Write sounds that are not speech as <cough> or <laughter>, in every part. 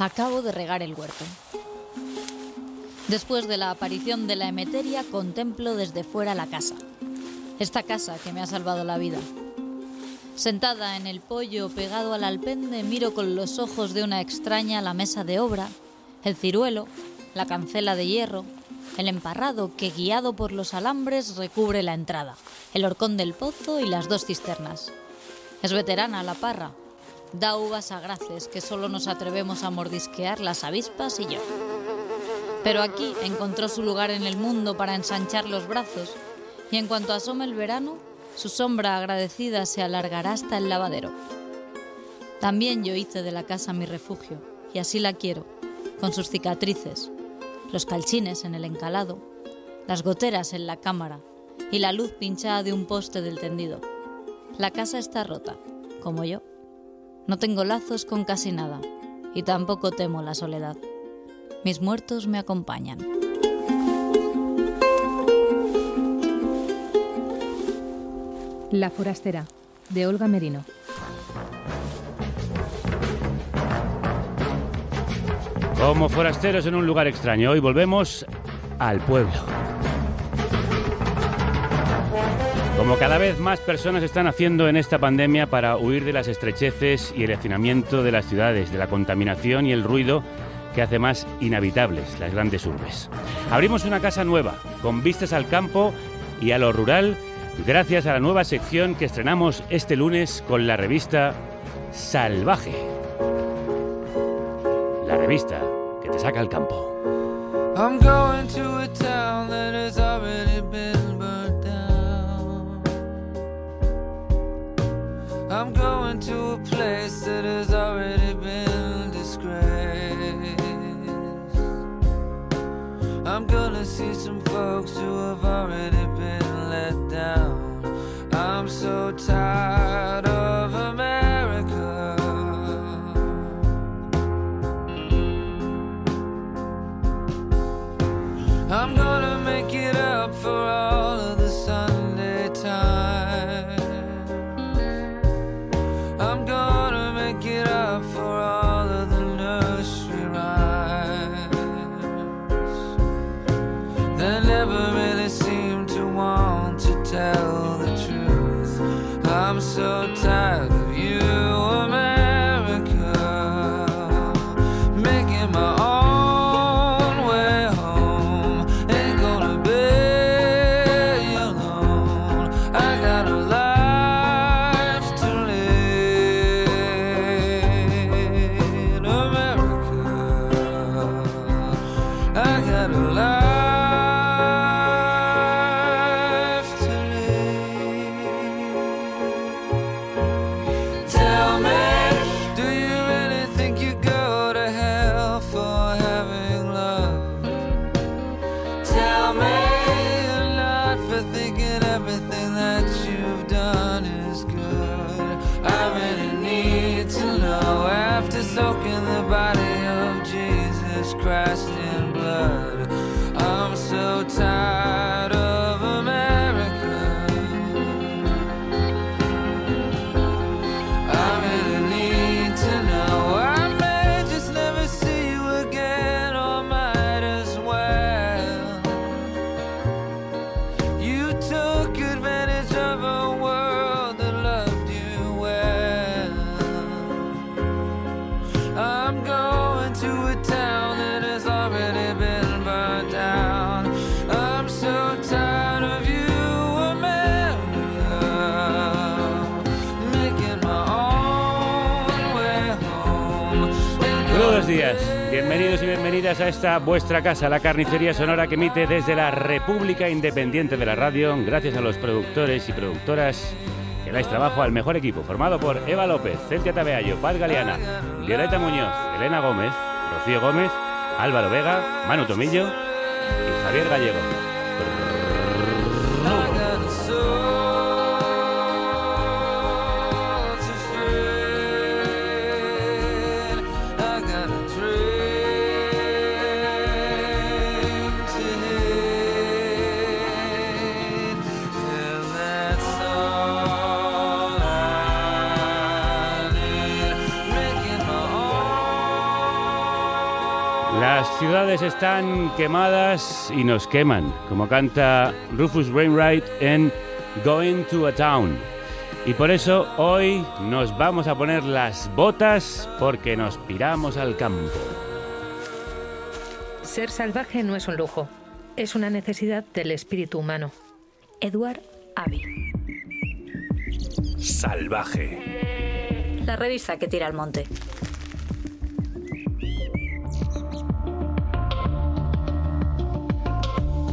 Acabo de regar el huerto. Después de la aparición de la emeteria, contemplo desde fuera la casa. Esta casa que me ha salvado la vida. Sentada en el pollo pegado al alpende, miro con los ojos de una extraña la mesa de obra, el ciruelo, la cancela de hierro, el emparrado que, guiado por los alambres, recubre la entrada, el horcón del pozo y las dos cisternas. Es veterana la parra. Da uvas a graces que solo nos atrevemos a mordisquear las avispas y yo. Pero aquí encontró su lugar en el mundo para ensanchar los brazos y en cuanto asome el verano, su sombra agradecida se alargará hasta el lavadero. También yo hice de la casa mi refugio y así la quiero, con sus cicatrices, los calchines en el encalado, las goteras en la cámara y la luz pinchada de un poste del tendido. La casa está rota, como yo. No tengo lazos con casi nada y tampoco temo la soledad. Mis muertos me acompañan. La forastera, de Olga Merino. Como forasteros en un lugar extraño, hoy volvemos al pueblo. Como cada vez más personas están haciendo en esta pandemia para huir de las estrecheces y el hacinamiento de las ciudades, de la contaminación y el ruido que hace más inhabitables las grandes urbes. Abrimos una casa nueva, con vistas al campo y a lo rural, gracias a la nueva sección que estrenamos este lunes con la revista Salvaje. La revista que te saca al campo. I'm going to a place that has already been disgraced. I'm gonna see some folks who have already been let down. I'm so tired bienvenidas a esta vuestra casa, la carnicería sonora que emite desde la República Independiente de la Radio, gracias a los productores y productoras que dais trabajo al mejor equipo, formado por Eva López, Celtia Tabeayo, Paz Galeana, Violeta Muñoz, Elena Gómez, Rocío Gómez, Álvaro Vega, Manu Tomillo y Javier Gallego. Ciudades están quemadas y nos queman, como canta Rufus Wainwright en Going to a Town. Y por eso hoy nos vamos a poner las botas porque nos piramos al campo. Ser salvaje no es un lujo, es una necesidad del espíritu humano. Edward Abbey. Salvaje. La revista que tira al monte.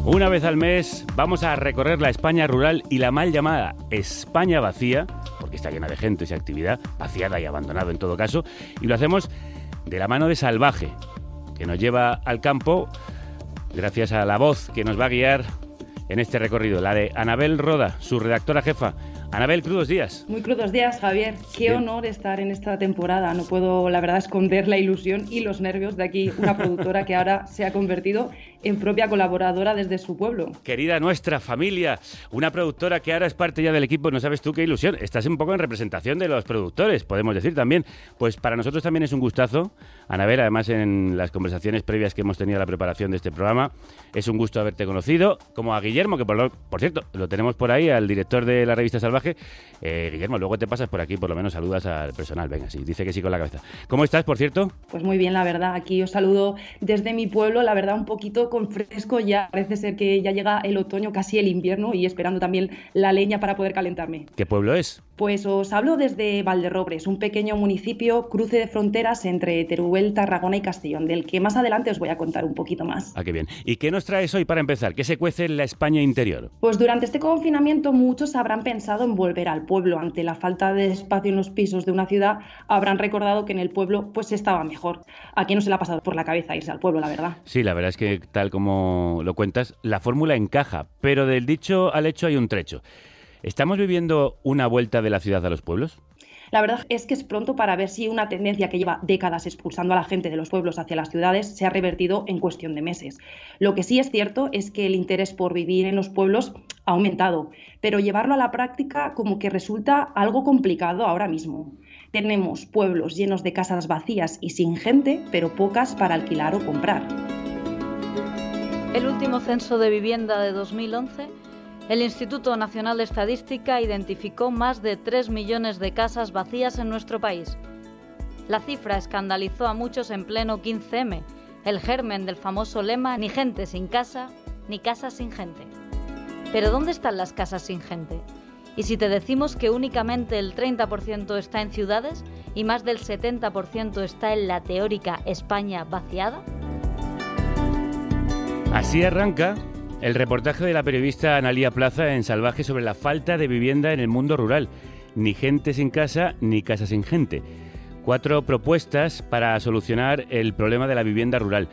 Una vez al mes vamos a recorrer la España rural y la mal llamada España vacía, porque está llena de gente y actividad, vaciada y abandonada en todo caso, y lo hacemos de la mano de Salvaje, que nos lleva al campo gracias a la voz que nos va a guiar en este recorrido, la de Anabel Roda, su redactora jefa. Anabel, crudos días. Muy crudos días, Javier. Qué Bien. honor estar en esta temporada. No puedo, la verdad, esconder la ilusión y los nervios de aquí, una productora que ahora se ha convertido en propia colaboradora desde su pueblo. Querida nuestra familia, una productora que ahora es parte ya del equipo, no sabes tú qué ilusión. Estás un poco en representación de los productores, podemos decir también. Pues para nosotros también es un gustazo, Anabel, además en las conversaciones previas que hemos tenido a la preparación de este programa, es un gusto haberte conocido, como a Guillermo, que por, lo- por cierto, lo tenemos por ahí, al director de la revista Salvaje. Eh, Guillermo, luego te pasas por aquí, por lo menos saludas al personal, venga, sí, dice que sí con la cabeza. ¿Cómo estás, por cierto? Pues muy bien, la verdad. Aquí os saludo desde mi pueblo, la verdad, un poquito con fresco ya. Parece ser que ya llega el otoño, casi el invierno, y esperando también la leña para poder calentarme. ¿Qué pueblo es? Pues os hablo desde Valderrobres, un pequeño municipio cruce de fronteras entre Teruel, Tarragona y Castellón, del que más adelante os voy a contar un poquito más. Ah, qué bien. ¿Y qué nos traes hoy para empezar? ¿Qué se cuece en la España interior? Pues durante este confinamiento muchos habrán pensado en volver al pueblo. Ante la falta de espacio en los pisos de una ciudad, habrán recordado que en el pueblo pues estaba mejor. ¿A quién no se le ha pasado por la cabeza irse al pueblo, la verdad? Sí, la verdad es que tal como lo cuentas, la fórmula encaja, pero del dicho al hecho hay un trecho. ¿Estamos viviendo una vuelta de la ciudad a los pueblos? La verdad es que es pronto para ver si una tendencia que lleva décadas expulsando a la gente de los pueblos hacia las ciudades se ha revertido en cuestión de meses. Lo que sí es cierto es que el interés por vivir en los pueblos ha aumentado, pero llevarlo a la práctica como que resulta algo complicado ahora mismo. Tenemos pueblos llenos de casas vacías y sin gente, pero pocas para alquilar o comprar. El último censo de vivienda de 2011, el Instituto Nacional de Estadística identificó más de 3 millones de casas vacías en nuestro país. La cifra escandalizó a muchos en pleno 15M, el germen del famoso lema ni gente sin casa, ni casa sin gente. Pero ¿dónde están las casas sin gente? Y si te decimos que únicamente el 30% está en ciudades y más del 70% está en la teórica España vaciada? Así arranca el reportaje de la periodista Analía Plaza en Salvaje sobre la falta de vivienda en el mundo rural. Ni gente sin casa, ni casa sin gente. Cuatro propuestas para solucionar el problema de la vivienda rural.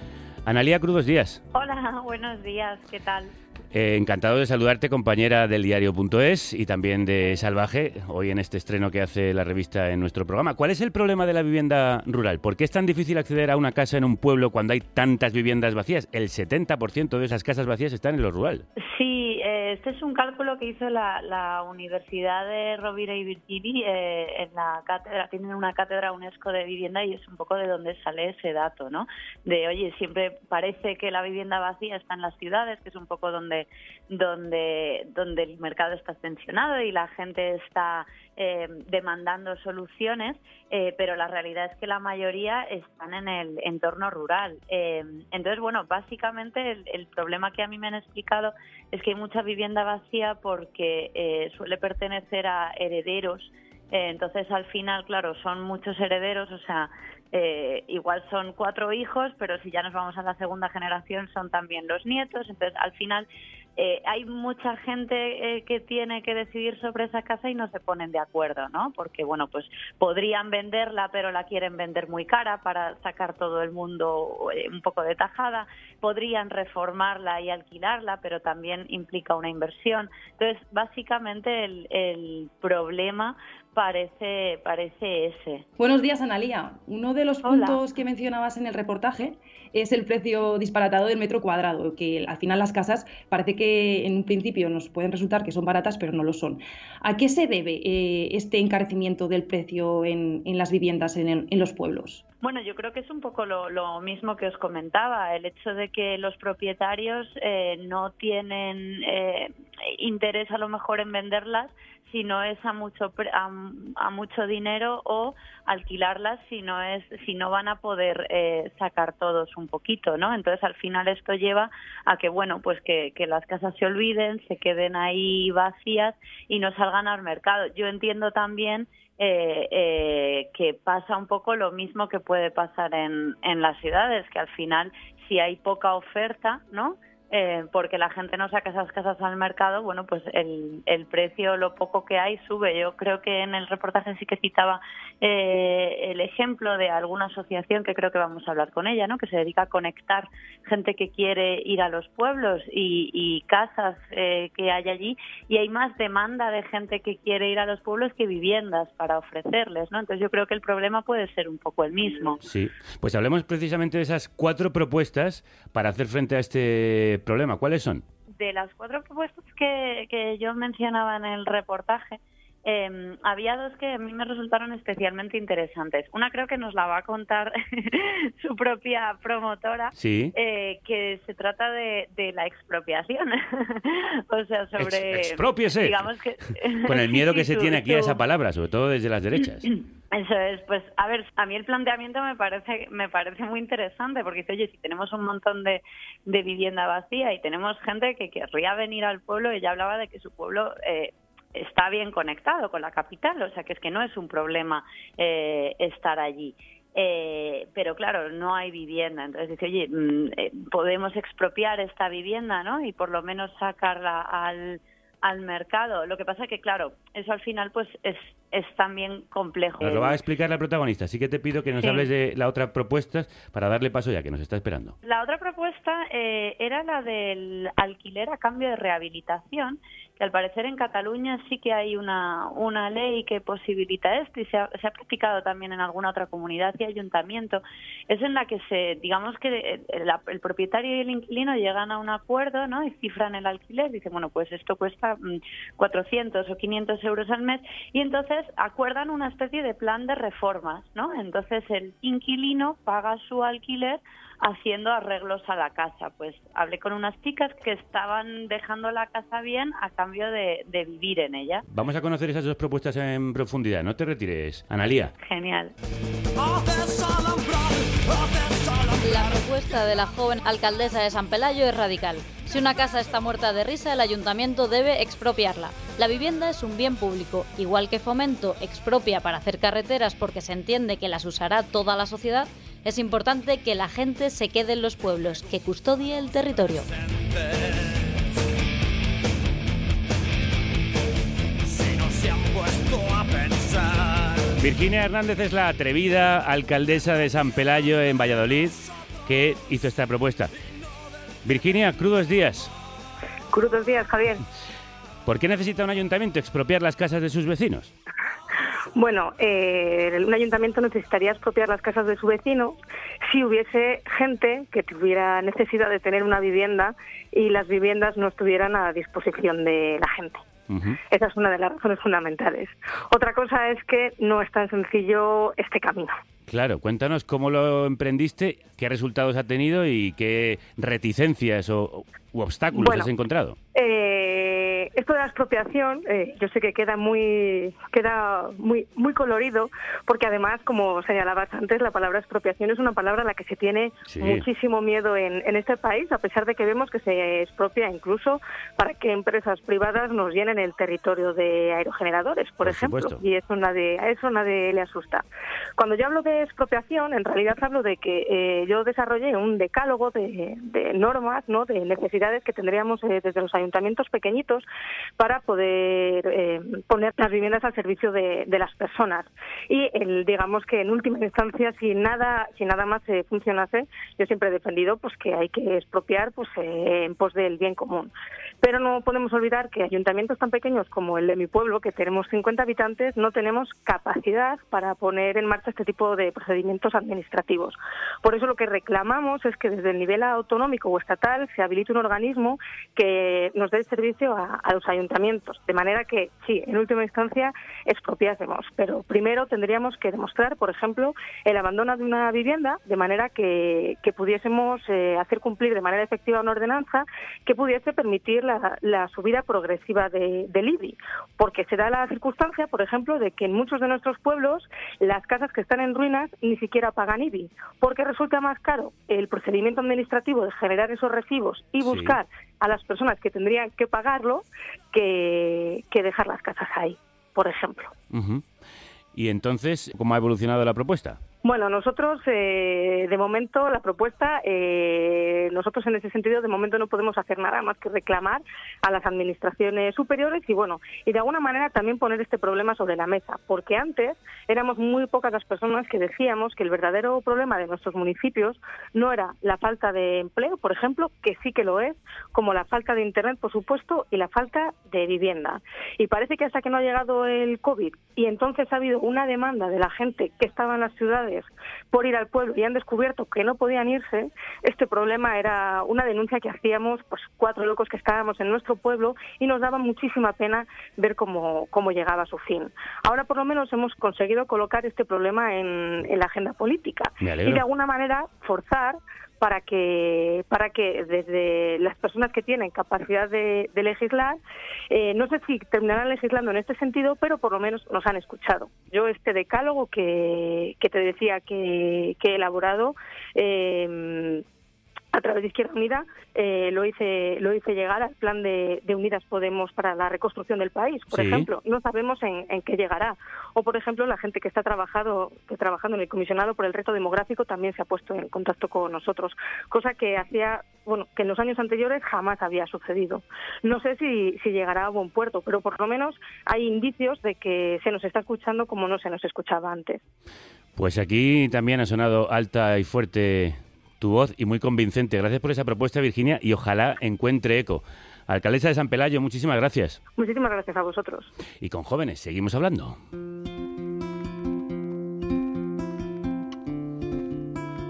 Analía, crudos días. Hola, <laughs> buenos días, ¿qué tal? Eh, encantado de saludarte, compañera del diario.es y también de Salvaje, hoy en este estreno que hace la revista en nuestro programa. ¿Cuál es el problema de la vivienda rural? ¿Por qué es tan difícil acceder a una casa en un pueblo cuando hay tantas viviendas vacías? El 70% de esas casas vacías están en lo rural. Sí, eh, este es un cálculo que hizo la, la Universidad de Rovira y Virgili eh, en la cátedra, tienen una cátedra UNESCO de vivienda y es un poco de donde sale ese dato, ¿no? De, oye, siempre parece que la vivienda vacía está en las ciudades, que es un poco donde donde donde el mercado está tensionado y la gente está eh, demandando soluciones, eh, pero la realidad es que la mayoría están en el entorno rural. Eh, entonces, bueno, básicamente el, el problema que a mí me han explicado es que hay mucha vivienda vacía porque eh, suele pertenecer a herederos. Eh, entonces, al final, claro, son muchos herederos, o sea, eh, igual son cuatro hijos, pero si ya nos vamos a la segunda generación son también los nietos. Entonces, al final, eh, hay mucha gente eh, que tiene que decidir sobre esa casa y no se ponen de acuerdo, ¿no? Porque, bueno, pues podrían venderla, pero la quieren vender muy cara para sacar todo el mundo eh, un poco de tajada. Podrían reformarla y alquilarla, pero también implica una inversión. Entonces, básicamente, el, el problema parece, parece ese. Buenos días, Analía. Uno de los Hola. puntos que mencionabas en el reportaje es el precio disparatado del metro cuadrado, que al final las casas parece que en un principio nos pueden resultar que son baratas, pero no lo son. ¿A qué se debe eh, este encarecimiento del precio en, en las viviendas en, en los pueblos? Bueno, yo creo que es un poco lo, lo mismo que os comentaba, el hecho de que los propietarios eh, no tienen eh, interés a lo mejor en venderlas si no es a mucho a, a mucho dinero o alquilarlas si no es si no van a poder eh, sacar todos un poquito, ¿no? Entonces al final esto lleva a que bueno pues que, que las casas se olviden, se queden ahí vacías y no salgan al mercado. Yo entiendo también eh, eh, que pasa un poco lo mismo que puede pasar en, en las ciudades, que al final si hay poca oferta, ¿no? Eh, porque la gente no saca esas casas al mercado, bueno, pues el, el precio, lo poco que hay, sube. Yo creo que en el reportaje sí que citaba eh, el ejemplo de alguna asociación que creo que vamos a hablar con ella, ¿no? Que se dedica a conectar gente que quiere ir a los pueblos y, casas eh, que hay allí y hay más demanda de gente que quiere ir a los pueblos que viviendas para ofrecerles, ¿no? Entonces yo creo que el problema puede ser un poco el mismo. Sí, pues hablemos precisamente de esas cuatro propuestas para hacer frente a este problema. ¿Cuáles son? de las cuatro propuestas que, que yo mencionaba en el reportaje, eh, había dos que a mí me resultaron especialmente interesantes. Una creo que nos la va a contar <laughs> su propia promotora, Sí. eh, que se trata de, de la expropiación. <laughs> o sea, sobre... Ex-. Digamos que... <laughs> Con el miedo que se tiene aquí a esa palabra, sobre todo desde las derechas. <clears throat> Eso es, pues a ver, a mí el planteamiento me parece me parece muy interesante porque dice, oye, si tenemos un montón de, de vivienda vacía y tenemos gente que querría venir al pueblo, ella hablaba de que su pueblo eh, está bien conectado con la capital, o sea que es que no es un problema eh, estar allí. Eh, pero claro, no hay vivienda. Entonces dice, oye, mm, eh, podemos expropiar esta vivienda, ¿no? Y por lo menos sacarla al, al mercado. Lo que pasa que, claro, eso al final pues es, es también complejo. Nos lo va a explicar la protagonista, así que te pido que nos Sí. hables de la otra propuesta para darle paso ya, que nos está esperando. La otra propuesta eh, era la del alquiler a cambio de rehabilitación, que al parecer en Cataluña sí que hay una, una ley que posibilita esto y se ha, practicado también en alguna otra comunidad y ayuntamiento. Es en la que se, digamos que el, el propietario y el inquilino llegan a un acuerdo ¿no? y cifran el alquiler. Dicen, bueno, pues esto cuesta mm, 400 o 500 euros al mes y entonces acuerdan una especie de plan de reformas, ¿no? Entonces el inquilino paga su alquiler haciendo arreglos a la casa. Pues hablé con unas chicas que estaban dejando la casa bien a cambio de, de vivir en ella. Vamos a conocer esas dos propuestas en profundidad. No te retires. Analía. Genial. La propuesta de la joven alcaldesa de San Pelayo es radical. Si una casa está muerta de risa, el ayuntamiento debe expropiarla. La vivienda es un bien público, igual que Fomento expropia para hacer carreteras porque se entiende que las usará toda la sociedad, es importante que la gente se quede en los pueblos, que custodie el territorio. Virginia Hernández es la atrevida alcaldesa de San Pelayo en Valladolid que hizo esta propuesta. Virginia, crudos días. Crudos días, Javier. ¿Por qué necesita un ayuntamiento expropiar las casas de sus vecinos? Bueno, eh, un ayuntamiento necesitaría expropiar las casas de su vecino si hubiese gente que tuviera necesidad de tener una vivienda y las viviendas no estuvieran a disposición de la gente. Esa es una de las razones fundamentales. Otra cosa es que no es tan sencillo este camino. Claro, cuéntanos cómo lo emprendiste, qué resultados ha tenido y qué reticencias o u obstáculos Bueno. has encontrado. Eh, esto de la expropiación, eh, yo sé que queda muy, queda muy, muy colorido, porque además, como señalabas antes, la palabra expropiación es una palabra a la que se tiene Sí. muchísimo miedo en, en este país, a pesar de que vemos que se expropia incluso para que empresas privadas nos llenen el territorio de aerogeneradores, por, Por ejemplo, supuesto. y eso nadie, a eso nadie le asusta. Cuando yo hablo de expropiación, en realidad hablo de que eh, yo desarrollé un decálogo de, de normas, ¿no? de necesidades que tendríamos eh, desde los ayuntamientos pequeñitos para poder eh, poner las viviendas al servicio de, de las personas. Y el, digamos que en última instancia, si nada, si nada más eh, funcionase, yo siempre he defendido pues que hay que expropiar pues eh, en pos del bien común. Pero no podemos olvidar que ayuntamientos tan pequeños como el de mi pueblo, que tenemos 50 habitantes, no tenemos capacidad para poner en marcha este tipo de procedimientos administrativos. Por eso lo que reclamamos es que desde el nivel autonómico o estatal se habilite un organismo que nos dé servicio a, a los ayuntamientos, de manera que, sí, en última instancia expropiásemos, pero primero tendríamos que demostrar, por ejemplo, el abandono de una vivienda, de manera que, que pudiésemos eh, hacer cumplir de manera efectiva una ordenanza que pudiese permitir la, la subida progresiva de, del IBI, porque se da la circunstancia, por ejemplo, de que en muchos de nuestros pueblos las casas que están en ruinas ni siquiera pagan IBI, porque resulta más caro el procedimiento administrativo de generar esos recibos y Sí. Buscar a las personas que tendrían que pagarlo que, que dejar las casas ahí, por ejemplo. Y entonces, ¿cómo ha evolucionado la propuesta? Bueno, nosotros, eh, de momento, la propuesta, eh, nosotros en ese sentido, de momento no podemos hacer nada más que reclamar a las administraciones superiores y, bueno, y de alguna manera también poner este problema sobre la mesa, porque antes éramos muy pocas las personas que decíamos que el verdadero problema de nuestros municipios no era la falta de empleo, por ejemplo, que sí que lo es, como la falta de Internet, por supuesto, y la falta de vivienda. Y parece que hasta que no ha llegado el COVID y entonces ha habido una demanda de la gente que estaba en las ciudades por ir al pueblo y han descubierto que no podían irse, este problema era una denuncia que hacíamos pues cuatro locos que estábamos en nuestro pueblo y nos daba muchísima pena ver cómo, cómo llegaba a su fin. Ahora por lo menos hemos conseguido colocar este problema en, en la agenda política y de alguna manera forzar para que para que desde las personas que tienen capacidad de, de legislar, eh, no sé si terminarán legislando en este sentido, pero por lo menos nos han escuchado. Yo este decálogo que, que te decía que, que he elaborado eh, a través de Izquierda Unida eh, lo hice lo hice llegar al plan de, de Unidas Podemos para la reconstrucción del país, por Sí. ejemplo. No sabemos en, en qué llegará. O, por ejemplo, la gente que está trabajado, que trabajando en el comisionado por el reto demográfico también se ha puesto en contacto con nosotros, cosa que hacía, bueno, que en los años anteriores jamás había sucedido. No sé si, si llegará a buen puerto, pero por lo menos hay indicios de que se nos está escuchando como no se nos escuchaba antes. Pues aquí también ha sonado alta y fuerte tu voz y muy convincente. Gracias por esa propuesta, Virginia, y ojalá encuentre eco. Alcaldesa de San Pelayo, muchísimas gracias. Muchísimas gracias a vosotros. Y con jóvenes, seguimos hablando.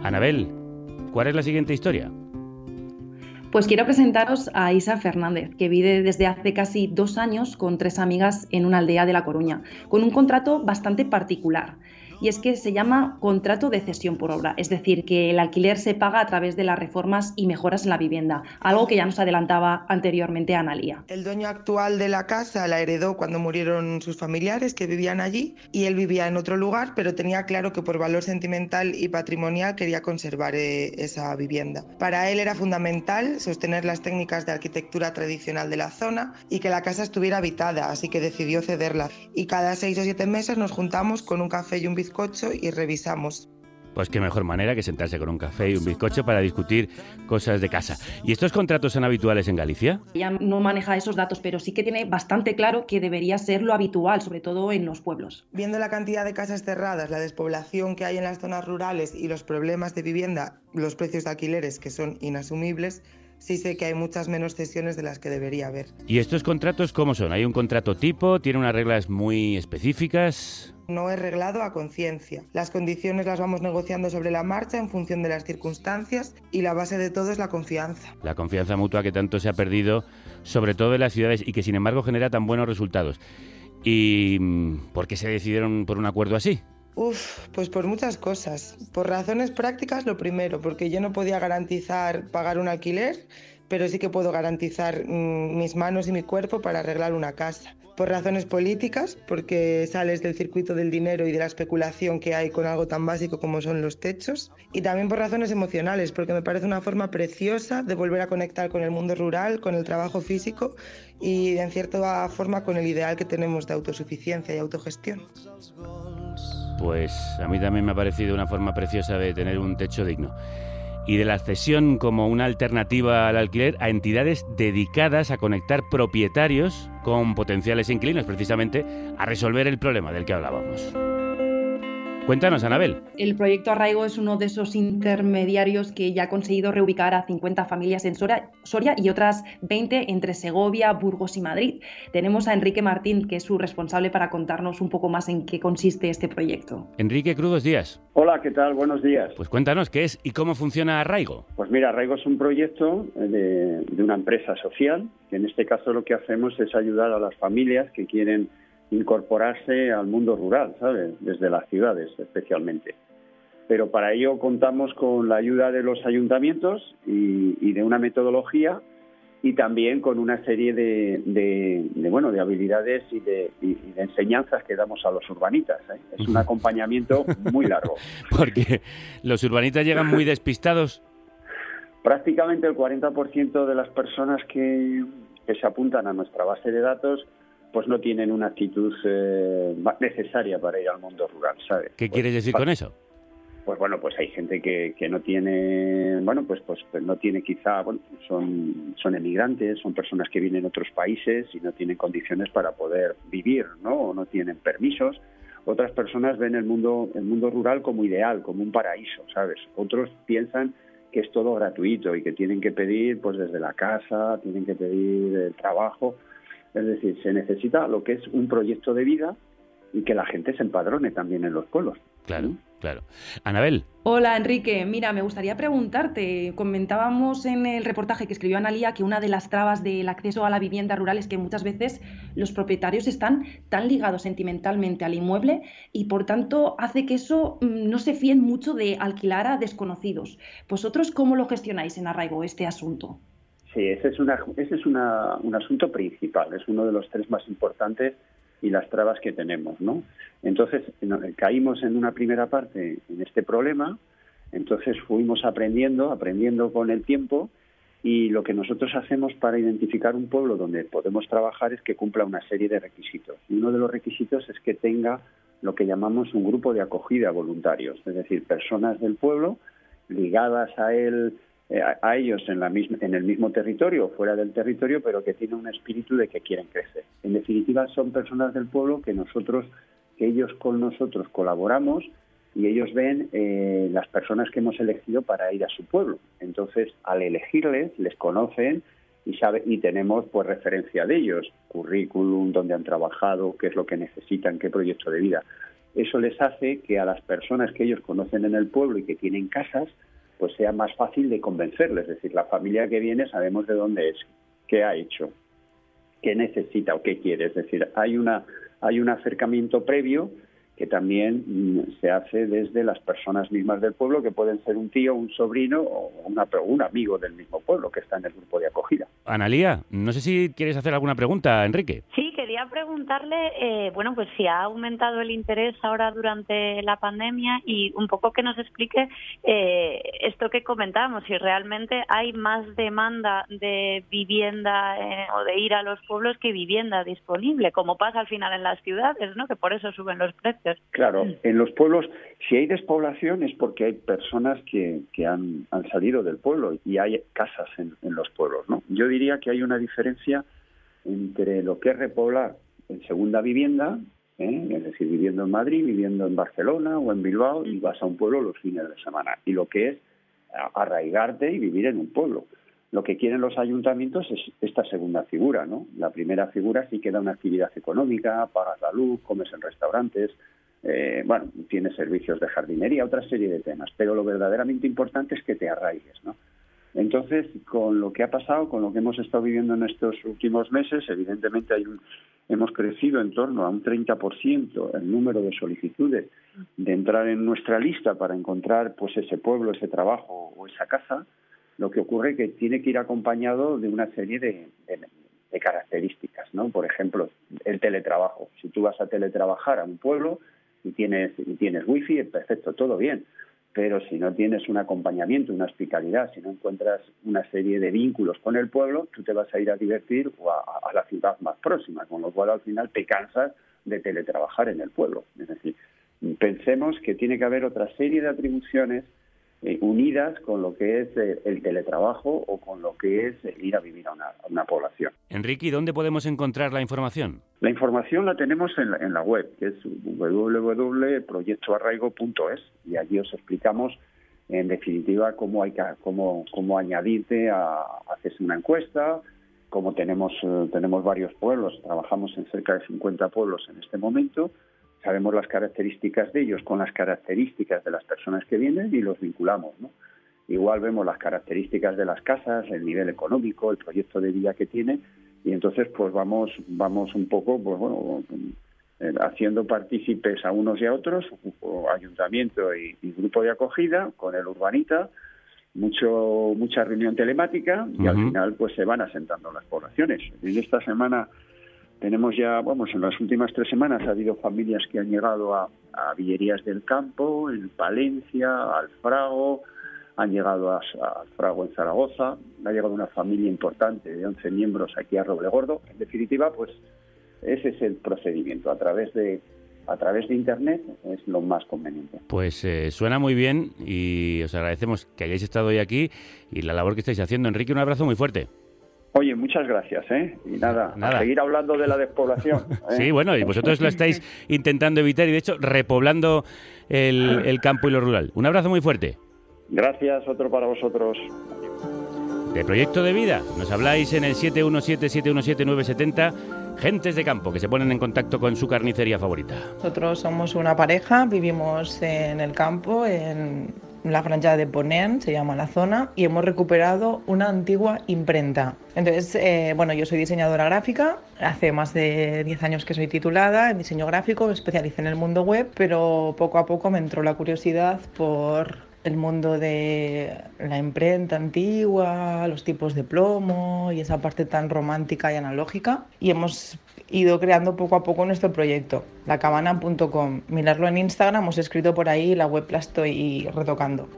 Anabel, ¿cuál es la siguiente historia? Pues quiero presentaros a Isa Fernández, que vive desde hace casi dos años con tres amigas en una aldea de La Coruña, con un contrato bastante particular. Y es que se llama contrato de cesión por obra, es decir, que el alquiler se paga a través de las reformas y mejoras en la vivienda, algo que ya nos adelantaba anteriormente Analía. El dueño actual de la casa la heredó cuando murieron sus familiares que vivían allí y él vivía en otro lugar, pero tenía claro que por valor sentimental y patrimonial quería conservar eh, esa vivienda. Para él era fundamental sostener las técnicas de arquitectura tradicional de la zona y que la casa estuviera habitada, así que decidió cederla. Y cada seis o siete meses nos juntamos con un café y un bizcocho y revisamos. Pues qué mejor manera que sentarse con un café y un bizcocho para discutir cosas de casa. ¿Y estos contratos son habituales en Galicia? Ella no maneja esos datos, pero sí que tiene bastante claro que debería ser lo habitual, sobre todo en los pueblos. Viendo la cantidad de casas cerradas, la despoblación que hay en las zonas rurales y los problemas de vivienda, los precios de alquileres que son inasumibles, sí sé que hay muchas menos cesiones de las que debería haber. ¿Y estos contratos cómo son? ¿Hay un contrato tipo? ¿Tiene unas reglas muy específicas? No es reglado a conciencia. Las condiciones las vamos negociando sobre la marcha en función de las circunstancias y la base de todo es la confianza. La confianza mutua que tanto se ha perdido, sobre todo en las ciudades, y que sin embargo genera tan buenos resultados. ¿Y mm, por qué se decidieron por un acuerdo así? Uf, pues por muchas cosas. Por razones prácticas, lo primero, porque yo no podía garantizar pagar un alquiler, pero sí que puedo garantizar mm, mis manos y mi cuerpo para arreglar una casa. Por razones políticas, porque sales del circuito del dinero y de la especulación que hay con algo tan básico como son los techos. Y también por razones emocionales, porque me parece una forma preciosa de volver a conectar con el mundo rural, con el trabajo físico y en cierta forma con el ideal que tenemos de autosuficiencia y autogestión. Pues a mí también me ha parecido una forma preciosa de tener un techo digno. Y de la cesión como una alternativa al alquiler a entidades dedicadas a conectar propietarios con potenciales inquilinos, precisamente a resolver el problema del que hablábamos. Cuéntanos, Anabel. El proyecto Arraigo es uno de esos intermediarios que ya ha conseguido reubicar a 50 familias en Soria, y otras 20 entre Segovia, Burgos y Madrid. Tenemos a Enrique Martín, que es su responsable para contarnos un poco más en qué consiste este proyecto. Enrique, crudos días. Hola, ¿qué tal? Buenos días. Pues cuéntanos qué es y cómo funciona Arraigo. Pues mira, Arraigo es un proyecto de, de una empresa social, que en este caso lo que hacemos es ayudar a las familias que quieren incorporarse al mundo rural, ¿sabes? Desde las ciudades especialmente. Pero para ello contamos con la ayuda de los ayuntamientos y, y de una metodología y también con una serie de, de, de, bueno de habilidades y de, y de, enseñanzas que damos a los urbanitas. ¿eh? Es un <laughs> acompañamiento muy largo. <laughs> Porque los urbanitas llegan muy despistados. Prácticamente el 40% de las personas que, que se apuntan a nuestra base de datos pues no tienen una actitud eh, necesaria para ir al mundo rural, ¿sabes? ¿Qué pues, quieres decir con eso? Pues bueno, pues hay gente que, que no tiene, bueno, pues, pues no tiene quizá, bueno, son, son emigrantes, son personas que vienen de otros países y no tienen condiciones para poder vivir, ¿no? O no tienen permisos. Otras personas ven el mundo, el mundo rural como ideal, como un paraíso, ¿sabes? Otros piensan que es todo gratuito y que tienen que pedir, pues desde la casa, tienen que pedir el trabajo. Es decir, se necesita lo que es un proyecto de vida y que la gente se empadrone también en los pueblos. Claro, ¿sí? claro. Anabel. Hola, Enrique. Mira, me gustaría preguntarte, comentábamos en el reportaje que escribió Analía que una de las trabas del acceso a la vivienda rural es que muchas veces los propietarios están tan ligados sentimentalmente al inmueble y por tanto hace que eso no se fíen mucho de alquilar a desconocidos. ¿Vosotros cómo lo gestionáis en Arraigo este asunto? Sí, ese es, una, ese es una, un asunto principal, es uno de los tres más importantes y las trabas que tenemos, ¿no? Entonces caímos en una primera parte en este problema, entonces fuimos aprendiendo, aprendiendo con el tiempo y lo que nosotros hacemos para identificar un pueblo donde podemos trabajar es que cumpla una serie de requisitos. Uno de los requisitos es que tenga lo que llamamos un grupo de acogida voluntarios, es decir, personas del pueblo ligadas a él eh, a ellos en, la misma, en el mismo territorio o fuera del territorio, pero que tienen un espíritu de que quieren crecer. En definitiva, son personas del pueblo que nosotros, que ellos con nosotros colaboramos y ellos ven eh, las personas que hemos elegido para ir a su pueblo. Entonces, al elegirles, les conocen y sabe, y tenemos pues referencia de ellos, currículum, dónde han trabajado, qué es lo que necesitan, qué proyecto de vida. Eso les hace que a las personas que ellos conocen en el pueblo y que tienen casas, pues sea más fácil de convencerles. Es decir, la familia que viene sabemos de dónde es, qué ha hecho, qué necesita o qué quiere. Es decir, hay, una, hay un acercamiento previo que también mm, se hace desde las personas mismas del pueblo, que pueden ser un tío, un sobrino o una, un amigo del mismo pueblo que está en el grupo de acogida. Analía, no sé si quieres hacer alguna pregunta, Enrique. Sí, preguntarle, eh, bueno, pues si ha aumentado el interés ahora durante la pandemia y un poco que nos explique eh, esto que comentábamos, si realmente hay más demanda de vivienda eh, o de ir a los pueblos que vivienda disponible, como pasa al final en las ciudades, ¿no? Que por eso suben los precios. Claro, en los pueblos, si hay despoblación es porque hay personas que, que han, salido del pueblo y hay casas en, los pueblos, ¿no? Yo diría que hay una diferencia entre lo que es repoblar en segunda vivienda, ¿eh? es decir, viviendo en Madrid, viviendo en Barcelona o en Bilbao y vas a un pueblo los fines de semana, y lo que es arraigarte y vivir en un pueblo. Lo que quieren los ayuntamientos es esta segunda figura, ¿no? La primera figura sí que da una actividad económica, pagas la luz, comes en restaurantes, eh, bueno, tienes servicios de jardinería, otra serie de temas, pero lo verdaderamente importante es que te arraigues, ¿no? Entonces, con lo que ha pasado, con lo que hemos estado viviendo en estos últimos meses, evidentemente hay un, hemos crecido en torno a un 30% el número de solicitudes de entrar en nuestra lista para encontrar pues ese pueblo, ese trabajo o esa casa, lo que ocurre es que tiene que ir acompañado de una serie de, características, ¿no? Por ejemplo, el teletrabajo. Si tú vas a teletrabajar a un pueblo y tienes, y tienes wifi, perfecto, todo bien. Pero si no tienes un acompañamiento, una hospitalidad, si no encuentras una serie de vínculos con el pueblo, tú te vas a ir a divertir o a, a la ciudad más próxima, con lo cual al final te cansas de teletrabajar en el pueblo. Es decir, pensemos que tiene que haber otra serie de atribuciones eh, unidas con lo que es eh, el teletrabajo o con lo que es eh, ir a vivir a una, a una población. Enrique, ¿y dónde podemos encontrar la información? La información la tenemos en la, en la web, que es www.proyectoarraigo.es y allí os explicamos en definitiva cómo hay que, cómo, cómo añadirte a, hacerse una encuesta, cómo tenemos eh, tenemos varios pueblos, trabajamos en cerca de 50 pueblos en este momento, sabemos las características de ellos con las características de las personas que vienen y los vinculamos, ¿no? Igual vemos las características de las casas, el nivel económico, el proyecto de vida que tiene y entonces pues vamos vamos un poco pues bueno eh, haciendo partícipes a unos y a otros, ayuntamiento y, y grupo de acogida con el urbanita, mucho mucha reunión telemática y al Ujú. final pues se van asentando las poblaciones. En esta semana tenemos ya, vamos, en las últimas tres semanas ha habido familias que han llegado a, a Villerías del Campo, en Palencia, al Frago, han llegado a, a Frago en Zaragoza, ha llegado una familia importante de 11 miembros aquí a Roblegordo. En definitiva, pues ese es el procedimiento. A través de a través de Internet es lo más conveniente. Pues eh, suena muy bien y os agradecemos que hayáis estado hoy aquí y la labor que estáis haciendo. Enrique, un abrazo muy fuerte. Oye, muchas gracias, ¿eh? Y nada, Nada. a seguir hablando de la despoblación. ¿eh? Sí, bueno, y vosotros lo estáis intentando evitar y de hecho repoblando el, el campo y lo rural. Un abrazo muy fuerte. Gracias, otro para vosotros. De Proyecto de Vida, nos habláis en el 717-717-970, gentes de campo que se ponen en contacto con su carnicería favorita. Nosotros somos una pareja, vivimos en el campo, en la franja de Ponent, se llama la zona, y hemos recuperado una antigua imprenta. Entonces, eh, bueno, yo soy diseñadora gráfica, hace más de 10 años que soy titulada en diseño gráfico, me especialicé en el mundo web, pero poco a poco me entró la curiosidad por el mundo de la imprenta antigua, los tipos de plomo y esa parte tan romántica y analógica. Y hemos ido creando poco a poco nuestro proyecto, lacabana.com. Mirarlo en Instagram, hemos escrito por ahí, la web la estoy retocando.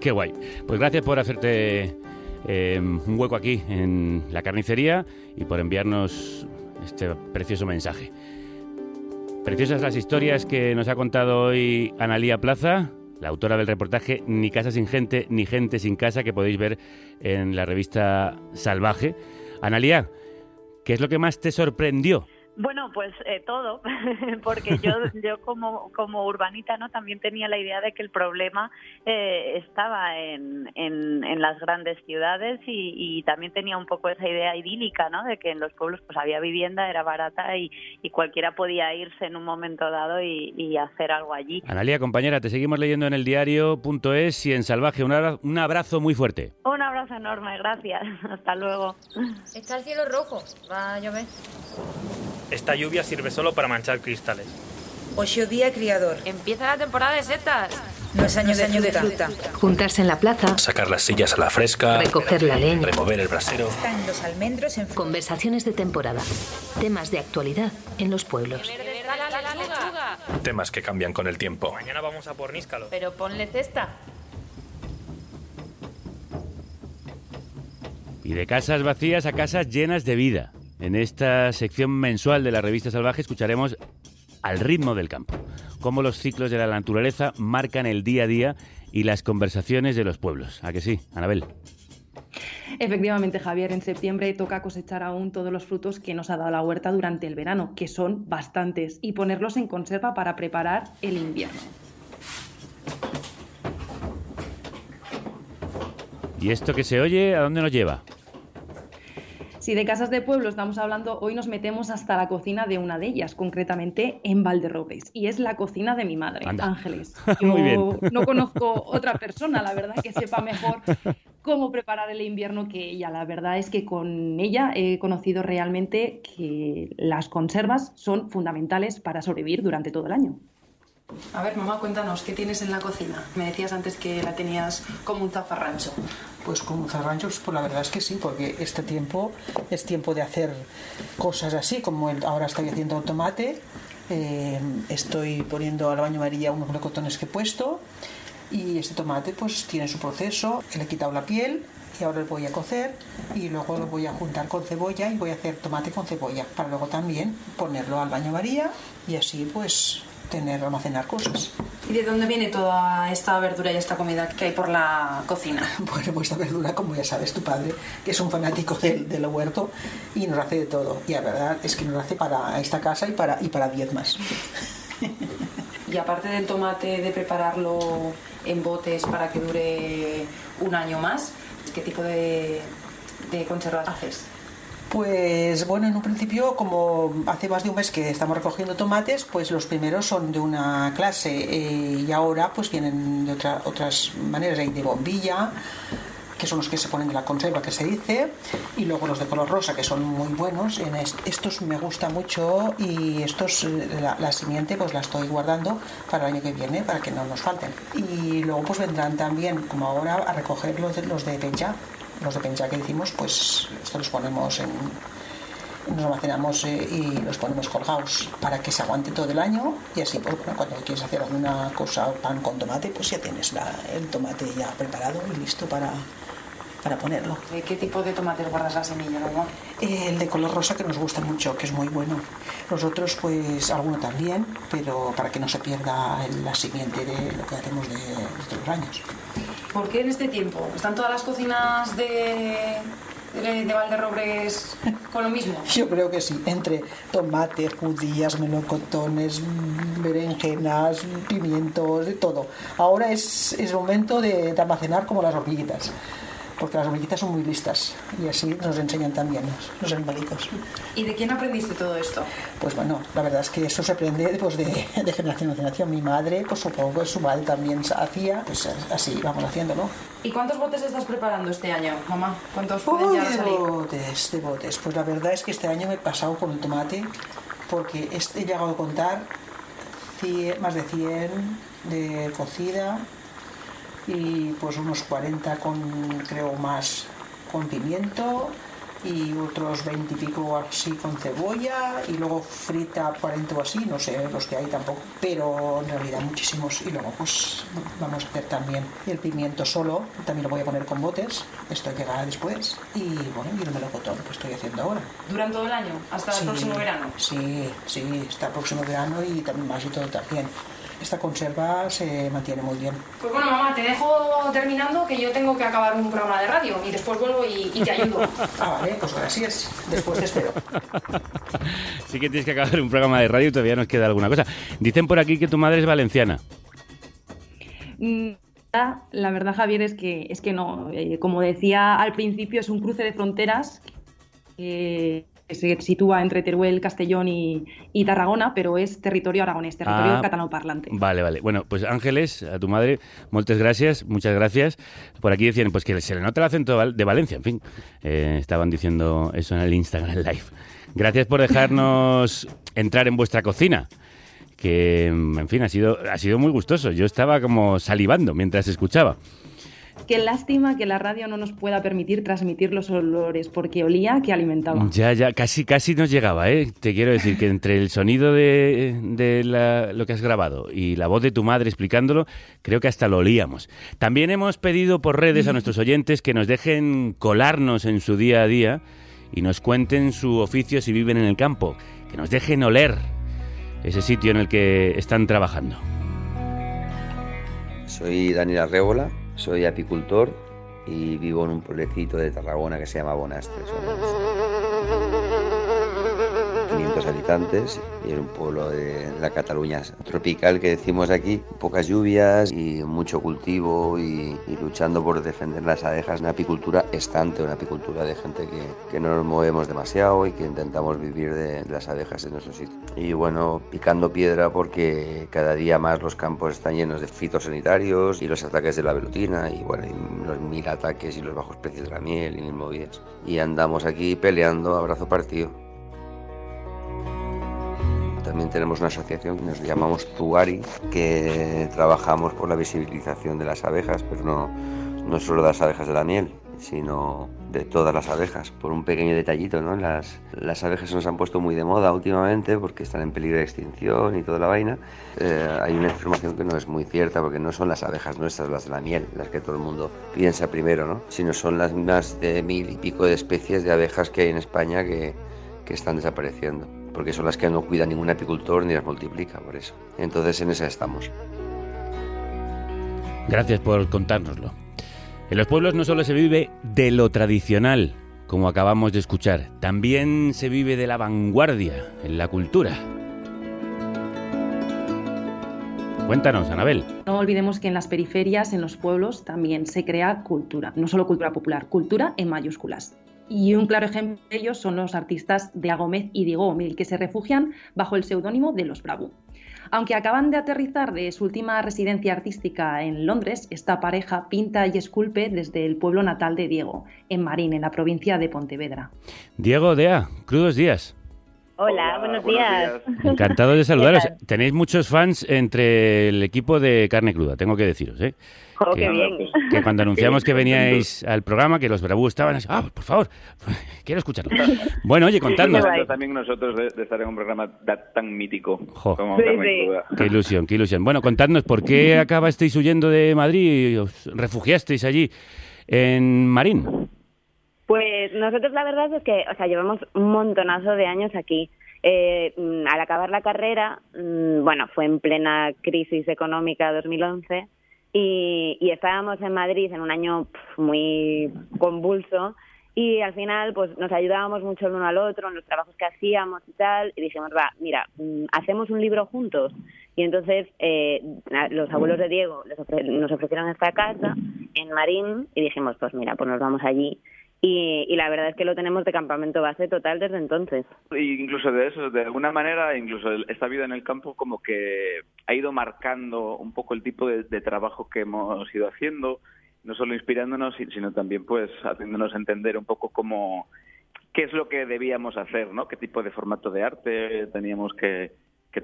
Qué guay. Pues gracias por hacerte eh, un hueco aquí en la carnicería y por enviarnos este precioso mensaje. Preciosas las historias que nos ha contado hoy Analía Plaza, la autora del reportaje Ni casa sin gente, ni gente sin casa, que podéis ver en la revista Salvaje. Analía, ¿qué es lo que más te sorprendió? Bueno, pues eh, todo, <laughs> porque yo, <laughs> yo como, como urbanita no también tenía la idea de que el problema eh, estaba en, en, en las grandes ciudades y, y también tenía un poco esa idea idílica, ¿no? De que en los pueblos pues había vivienda, era barata y, y cualquiera podía irse en un momento dado y, y hacer algo allí. Analía, compañera, te seguimos leyendo en el diario.es y en Salvaje. Un abrazo muy fuerte. Un abrazo enorme, gracias. <laughs> Hasta luego. Está el cielo rojo. Va a llover. Esta lluvia sirve solo para manchar cristales. Oxio día criador. Empieza la temporada de setas. No es año, de, año de fruta. Juntarse en la plaza, Sacar las sillas a la fresca, recoger la leña, remover el brasero. Están los almendros en conversaciones de temporada, temas de actualidad en los pueblos. Temas que cambian con el tiempo. Mañana vamos a por Níscalo. Pero ponle cesta. Y de casas vacías a casas llenas de vida. En esta sección mensual de la revista Salvaje escucharemos al ritmo del campo, cómo los ciclos de la naturaleza marcan el día a día y las conversaciones de los pueblos. ¿A que sí, Anabel? Efectivamente, Javier, en septiembre toca cosechar aún todos los frutos que nos ha dado la huerta durante el verano, que son bastantes, y ponerlos en conserva para preparar el invierno. ¿Y esto que se oye, a dónde nos lleva? Si de casas de pueblo estamos hablando, hoy nos metemos hasta la cocina de una de ellas, concretamente en Valderrobes, y es la cocina de mi madre, Anda. Ángeles. <laughs> Yo Muy bien. no conozco otra persona, la verdad, que sepa mejor cómo preparar el invierno que ella. La verdad es que con ella he conocido realmente que las conservas son fundamentales para sobrevivir durante todo el año. A ver, mamá, cuéntanos, ¿qué tienes en la cocina? Me decías antes que la tenías como un zafarrancho. Pues como zarranchos, pues la verdad es que sí, porque este tiempo es tiempo de hacer cosas así, como el- ahora estoy haciendo tomate, eh, estoy poniendo al baño María unos melocotones que he puesto y este tomate pues tiene su proceso, le he quitado la piel y ahora lo voy a cocer y luego lo voy a juntar con cebolla y voy a hacer tomate con cebolla para luego también ponerlo al baño María y así pues tener, almacenar cosas. ¿Y de dónde viene toda esta verdura y esta comida que hay por la cocina? <laughs> Bueno, pues esta verdura, como ya sabes, tu padre, que es un fanático del, del huerto y nos hace de todo. Y la verdad es que nos hace para esta casa y para, y para diez más. <laughs> Y aparte del tomate, de prepararlo en botes para que dure un año más, ¿qué tipo de, de conservas haces? Pues bueno, en un principio, como hace más de un mes que estamos recogiendo tomates, pues los primeros son de una clase eh, y ahora pues vienen de otra- otras maneras, hay de bombilla, que son los que se ponen de la conserva que se dice, y luego los de color rosa, que son muy buenos. En est- estos me gusta mucho y estos, eh, la, la simiente, pues la estoy guardando para el año que viene, para que no nos falten. Y luego pues vendrán también, como ahora, a recoger los de, los de pencha. Los de pencha que decimos, pues estos los ponemos en, nos almacenamos eh, y los ponemos colgados para que se aguante todo el año y así pues bueno, cuando quieres hacer alguna cosa pan con tomate pues ya tienes la- el tomate ya preparado y listo para, para ponerlo. ¿De qué tipo de tomates guardas la semilla, mamá? El de color rosa que nos gusta mucho, que es muy bueno. Los otros pues alguno también, pero para que no se pierda el- la simiente de lo que hacemos de, de los años. ¿Por qué en este tiempo? ¿Están todas las cocinas de, de, de con lo mismo? <laughs> Yo creo que sí, entre tomate, judías, melocotones, mm, berenjenas, pimientos, de todo. Ahora es, es momento de, de almacenar como las hormiguitas, porque las hormiguitas son muy listas y así nos enseñan también los, animalitos. ¿Y de quién aprendiste todo esto? Pues bueno, la verdad es que eso se aprende pues, de, de generación en generación. Mi madre, pues supongo que su madre también hacía, pues así vamos haciéndolo. ¿Y cuántos botes estás preparando este año, mamá? ¿Cuántos Uy, de salir? botes, de botes. Pues la verdad es que este año me he pasado con el tomate porque este- he llegado a contar 100 más de 100 de cocida y pues unos 40 con, creo, más con pimiento y otros 20 y pico así con cebolla y luego frita 40 o así, no sé los que hay tampoco, pero en realidad muchísimos y luego pues vamos a hacer también el pimiento solo, también lo voy a poner con botes, esto llegará después y bueno, y el melocotón que estoy haciendo ahora. ¿Duran todo el año? ¿Hasta el próximo verano? Sí, sí, hasta el próximo verano y también más y todo también. Esta conserva se mantiene muy bien. Pues bueno, mamá, te dejo terminando que yo tengo que acabar un programa de radio y después vuelvo y, y te ayudo. <laughs> Ah, vale, pues gracias. Después te espero. <laughs> Sí que tienes que acabar un programa de radio y todavía nos queda alguna cosa. Dicen por aquí que tu madre es valenciana. Mm, La verdad, Javier, es que, es que no. Eh, como decía al principio, es un cruce de fronteras eh, que se sitúa entre Teruel, Castellón y, y Tarragona, pero es territorio aragonés, territorio Ah, catalanoparlante. Vale, vale. Bueno, pues Ángeles, a tu madre, muchas gracias, muchas gracias. Por aquí decían, pues que se le nota el acento de Valencia, en fin. Eh, estaban diciendo eso en el Instagram <laughs> Live. Gracias por dejarnos entrar en vuestra cocina. Que, en fin, ha sido, ha sido muy gustoso. Yo estaba como salivando mientras escuchaba. Qué lástima que la radio no nos pueda permitir transmitir los olores, porque olía que alimentaba. Ya, ya, casi, casi nos llegaba, ¿eh? Te quiero decir que entre el sonido de, de la- lo que has grabado y la voz de tu madre explicándolo, creo que hasta lo olíamos. También hemos pedido por redes a nuestros oyentes que nos dejen colarnos en su día a día y nos cuenten su oficio si viven en el campo, que nos dejen oler ese sitio en el que están trabajando. Soy Daniel Arrébola, soy apicultor y vivo en un pueblecito de Tarragona que se llama Bonastre. Somos 500 habitantes y es un pueblo de la Cataluña tropical que decimos aquí. Pocas lluvias y mucho cultivo y, y luchando por defender las abejas. Una apicultura estante, una apicultura de gente que, que no nos movemos demasiado y que intentamos vivir de las abejas en nuestro sitio. Y bueno, picando piedra porque cada día más los campos están llenos de fitosanitarios y los ataques de la velutina y bueno, y los mil ataques y los bajos precios de la miel y mil movidas. Y andamos aquí peleando a brazo partido. También tenemos una asociación que nos llamamos Tuari, que trabajamos por la visibilización de las abejas, pero no, no solo de las abejas de la miel, sino de todas las abejas. Por un pequeño detallito, ¿no? Las, las abejas se nos han puesto muy de moda últimamente porque están en peligro de extinción y toda la vaina. Eh, hay una información que no es muy cierta porque no son las abejas nuestras, las de la miel, las que todo el mundo piensa primero, ¿no? Sino son las más de mil y pico de especies de abejas que hay en España que, que están desapareciendo. Porque son las que no cuida ningún apicultor ni las multiplica, por eso. Entonces en esa estamos. Gracias por contárnoslo. En los pueblos no solo se vive de lo tradicional, como acabamos de escuchar, también se vive de la vanguardia en la cultura. Cuéntanos, Anabel. No olvidemos que en las periferias, en los pueblos, también se crea cultura, no solo cultura popular, cultura en mayúsculas. Y un claro ejemplo de ellos son los artistas de Gómez y Diego Omil, que se refugian bajo el seudónimo de Los Bravo. Aunque acaban de aterrizar de su última residencia artística en Londres, esta pareja pinta y esculpe desde el pueblo natal de Diego, en Marín, en la provincia de Pontevedra. Diego Dea, crudos días. Hola, buenos, días. <laughs> Encantado de saludaros. Tenéis muchos fans entre el equipo de Carne Cruda, tengo que deciros, ¿eh? Oh, que, qué bien. que cuando anunciamos que veníais al programa, que los Bravú estaban así, ah, por favor, <laughs> quiero escucharlo. Bueno, oye, contadnos. También nosotros de, de estar en un programa tan mítico Jo. como Sí, sí. Cruda. Qué ilusión, qué ilusión. Bueno, contadnos, ¿por qué <laughs> acabasteis huyendo de Madrid y os refugiasteis allí en Marín? Pues nosotros la verdad es que, o sea, llevamos un montonazo de años aquí. Eh, mm, al acabar la carrera, mm, bueno, fue en plena crisis económica 2011 y, y estábamos en Madrid en un año muy convulso y al final pues nos ayudábamos mucho el uno al otro en los trabajos que hacíamos y tal y dijimos, va, mira, mm, hacemos un libro juntos. Y entonces eh, los abuelos de Diego nos ofrecieron esta casa en Marín y dijimos, pues mira, pues nos vamos allí. Y, la verdad es que lo tenemos de campamento base total desde entonces. Y incluso de eso, de alguna manera, incluso esta vida en el campo como que ha ido marcando un poco el tipo de, trabajo que hemos ido haciendo, no solo inspirándonos, si- sino también pues haciéndonos entender un poco cómo qué es lo que debíamos hacer, ¿no? Qué tipo de formato de arte teníamos que,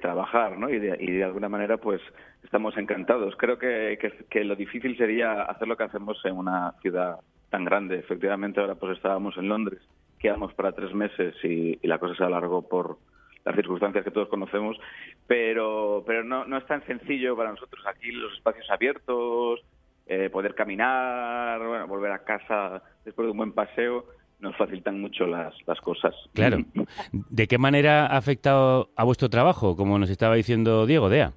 trabajar, ¿no? Y de, y de alguna manera pues estamos encantados. Creo que lo difícil sería hacer lo que hacemos en una ciudad tan grande. Efectivamente, ahora pues estábamos en Londres, quedamos para tres meses y, y la cosa se alargó por las circunstancias que todos conocemos, pero, pero no, no es tan sencillo para nosotros aquí los espacios abiertos, eh, poder caminar, bueno, volver a casa después de un buen paseo, nos facilitan mucho las, las cosas. Claro. <laughs> ¿De qué manera ha afectado a vuestro trabajo, como nos estaba diciendo Diego Dea?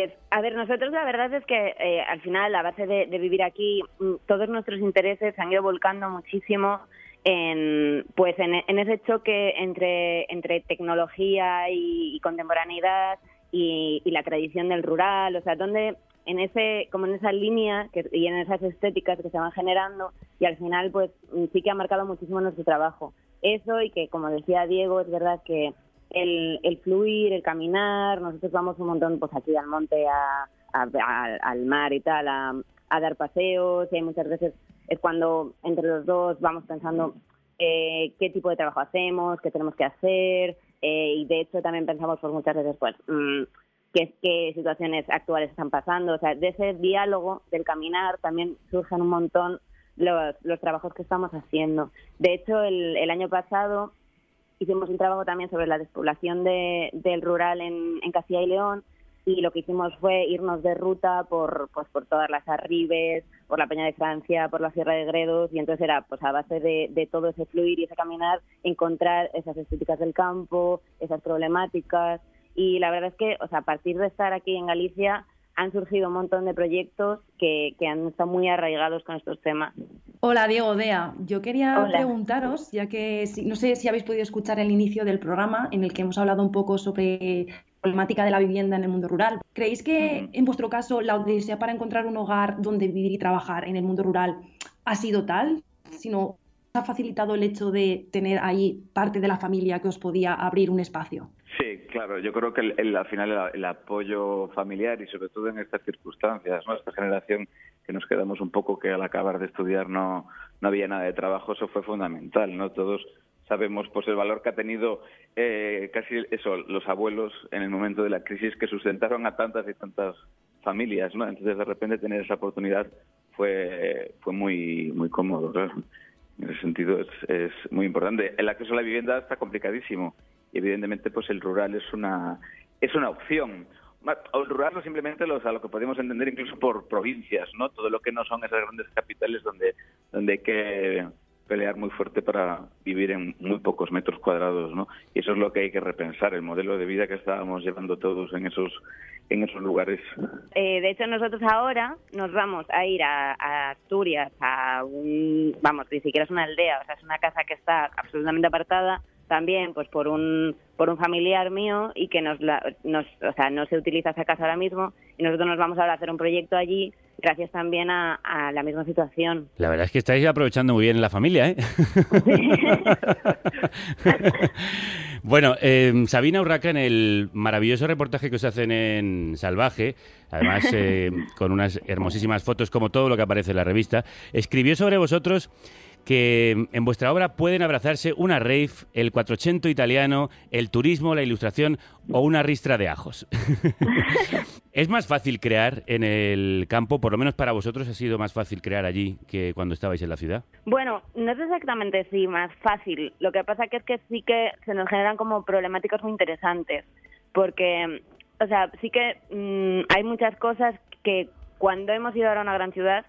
Pues, a ver, nosotros la verdad es que eh, al final, a base de, vivir aquí, mm, todos nuestros intereses se han ido volcando muchísimo en, pues en, ese choque entre, entre tecnología y, contemporaneidad y, y la tradición del rural, o sea, donde en ese, como en esa línea que, y en esas estéticas que se van generando y al final pues mm, sí que ha marcado muchísimo nuestro trabajo. Eso y que como decía Diego, es verdad que el, el fluir, el caminar, nosotros vamos un montón pues aquí al monte, a, al mar y tal, a, a dar paseos. Y hay muchas veces es cuando entre los dos vamos pensando eh, qué tipo de trabajo hacemos, qué tenemos que hacer. Eh, y de hecho también pensamos pues muchas veces pues mm, qué, qué situaciones actuales están pasando, o sea, de ese diálogo del caminar también surgen un montón los, los trabajos que estamos haciendo. De hecho, el, el año pasado hicimos un trabajo también sobre la despoblación de- del rural en, en Castilla y León y lo que hicimos fue irnos de ruta por pues por todas las arribes, por la Peña de Francia, por la Sierra de Gredos y entonces era pues a base de, de todo ese fluir y ese caminar encontrar esas estéticas del campo, esas problemáticas y la verdad es que o sea a partir de estar aquí en Galicia han surgido un montón de proyectos que, que han estado muy arraigados con estos temas. Hola Diego Dea, yo quería Hola. preguntaros, ya que no sé si habéis podido escuchar el inicio del programa en el que hemos hablado un poco sobre la problemática de la vivienda en el mundo rural. ¿Creéis que en vuestro caso la odisea para encontrar un hogar donde vivir y trabajar en el mundo rural ha sido tal, sino ha facilitado el hecho de tener ahí parte de la familia que os podía abrir un espacio? Claro. Yo creo que el, al final el, el apoyo familiar y sobre todo en estas circunstancias, ¿no? Esta generación que nos quedamos un poco que al acabar de estudiar no, no había nada de trabajo, eso fue fundamental, ¿no? Todos sabemos pues el valor que ha tenido eh, casi eso los abuelos en el momento de la crisis que sustentaron a tantas y tantas familias, ¿no? Entonces de repente tener esa oportunidad fue fue muy muy cómodo, claro. En ese sentido es, es muy importante. El acceso a la vivienda está complicadísimo y evidentemente pues el rural es una es una opción. O El rural no simplemente los, a lo que podemos entender incluso por provincias, ¿no? Todo lo que no son esas grandes capitales donde donde hay que pelear muy fuerte para vivir en muy pocos metros cuadrados, ¿no? Y eso es lo que hay que repensar, el modelo de vida que estábamos llevando todos en esos en esos lugares. Eh, de hecho, nosotros ahora nos vamos a ir a, a Asturias, a un, vamos, ni siquiera es una aldea, o sea, es una casa que está absolutamente apartada, también pues por un por un familiar mío y que nos, la- nos o sea no se utiliza esa casa ahora mismo. Y nosotros nos vamos ahora a hacer un proyecto allí gracias también a, a la misma situación. La verdad es que estáis aprovechando muy bien la familia, ¿eh? <laughs> bueno, eh, Sabina Urraca, en el maravilloso reportaje que os hacen en Salvaje, además eh, con unas hermosísimas fotos como todo lo que aparece en la revista, escribió sobre vosotros que en vuestra obra pueden abrazarse una rave, el 400 italiano, el turismo, la ilustración o una ristra de ajos. <laughs> ¿Es más fácil crear en el campo? Por lo menos para vosotros ha sido más fácil crear allí que cuando estabais en la ciudad. Bueno, no es exactamente sí más fácil. Lo que pasa que es que sí que se nos generan como problemáticas muy interesantes, porque, o sea, sí que mm, hay muchas cosas que cuando hemos ido ahora a una gran ciudad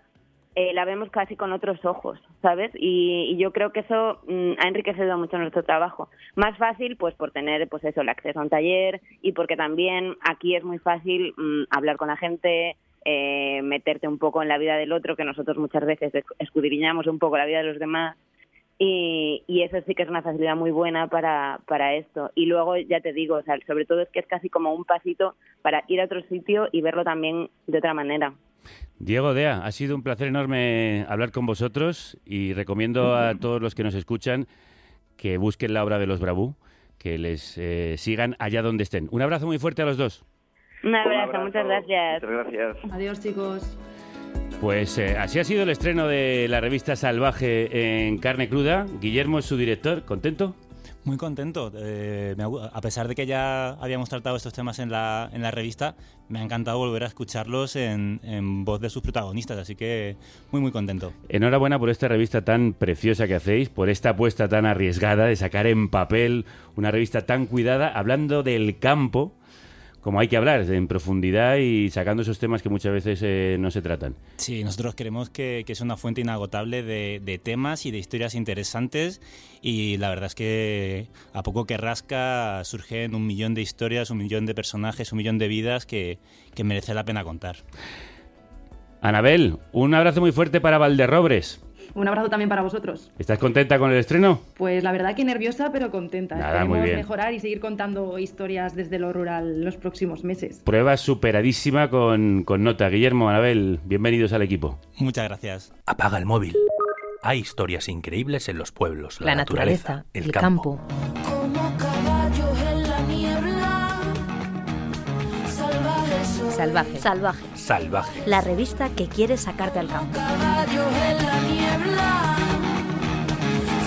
eh, la vemos casi con otros ojos, ¿sabes? Y, y yo creo que eso mm, ha enriquecido mucho nuestro trabajo. Más fácil, pues por tener, pues eso, el acceso a un taller y porque también aquí es muy fácil mm, hablar con la gente, eh, meterte un poco en la vida del otro, que nosotros muchas veces esc- escudriñamos un poco la vida de los demás. Y, y eso sí que es una facilidad muy buena para, para esto. Y luego, ya te digo, o sea, sobre todo es que es casi como un pasito para ir a otro sitio y verlo también de otra manera. Diego Dea, ha sido un placer enorme hablar con vosotros y recomiendo a todos los que nos escuchan que busquen la obra de los Bravú, que les eh, sigan allá donde estén. Un abrazo muy fuerte a los dos. Un abrazo, muchas gracias. Muchas gracias. Adiós, chicos. Pues eh, así ha sido el estreno de la revista Salvaje en carne cruda. Guillermo es su director, ¿contento? Muy contento. Eh, a pesar de que ya habíamos tratado estos temas en la, en la revista, me ha encantado volver a escucharlos en, en voz de sus protagonistas, así que muy, muy contento. Enhorabuena por esta revista tan preciosa que hacéis, por esta apuesta tan arriesgada de sacar en papel una revista tan cuidada, hablando del campo, como hay que hablar, en profundidad y sacando esos temas que muchas veces eh, no se tratan. Sí, nosotros creemos que, que es una fuente inagotable de, de temas y de historias interesantes y la verdad es que a poco que rasca surgen un millón de historias, un millón de personajes, un millón de vidas que, que merece la pena contar. Anabel, un abrazo muy fuerte para Valderrobres. Un abrazo también para vosotros. ¿Estás contenta con el estreno? Pues la verdad que nerviosa, pero contenta. Nada, Esperemos muy bien. mejorar y seguir contando historias desde lo rural los próximos meses. Prueba superadísima con, con nota. Guillermo, Anabel, bienvenidos al equipo. Muchas gracias. Apaga el móvil. Hay historias increíbles en los pueblos, la, La naturaleza, el campo. Como caballos en la niebla, salvajes son. Salvaje. Salvaje. Salvaje. La revista que quiere sacarte al campo. Caballos en la niebla,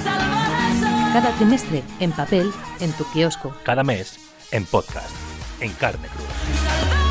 salvajes son. Cada trimestre, en papel, en tu kiosco. Cada mes, en podcast, en carne cruda.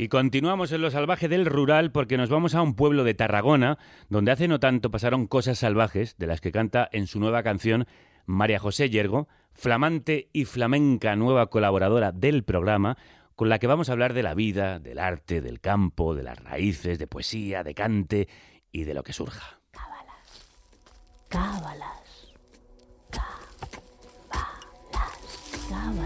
Y continuamos en lo salvaje del rural porque nos vamos a un pueblo de Tarragona donde hace no tanto pasaron cosas salvajes de las que canta en su nueva canción María José Yergo, flamante y flamenca nueva colaboradora del programa con la que vamos a hablar de la vida, del arte, del campo, de las raíces, de poesía, de cante y de lo que surja. Cábalas. Cábalas. Cábalas.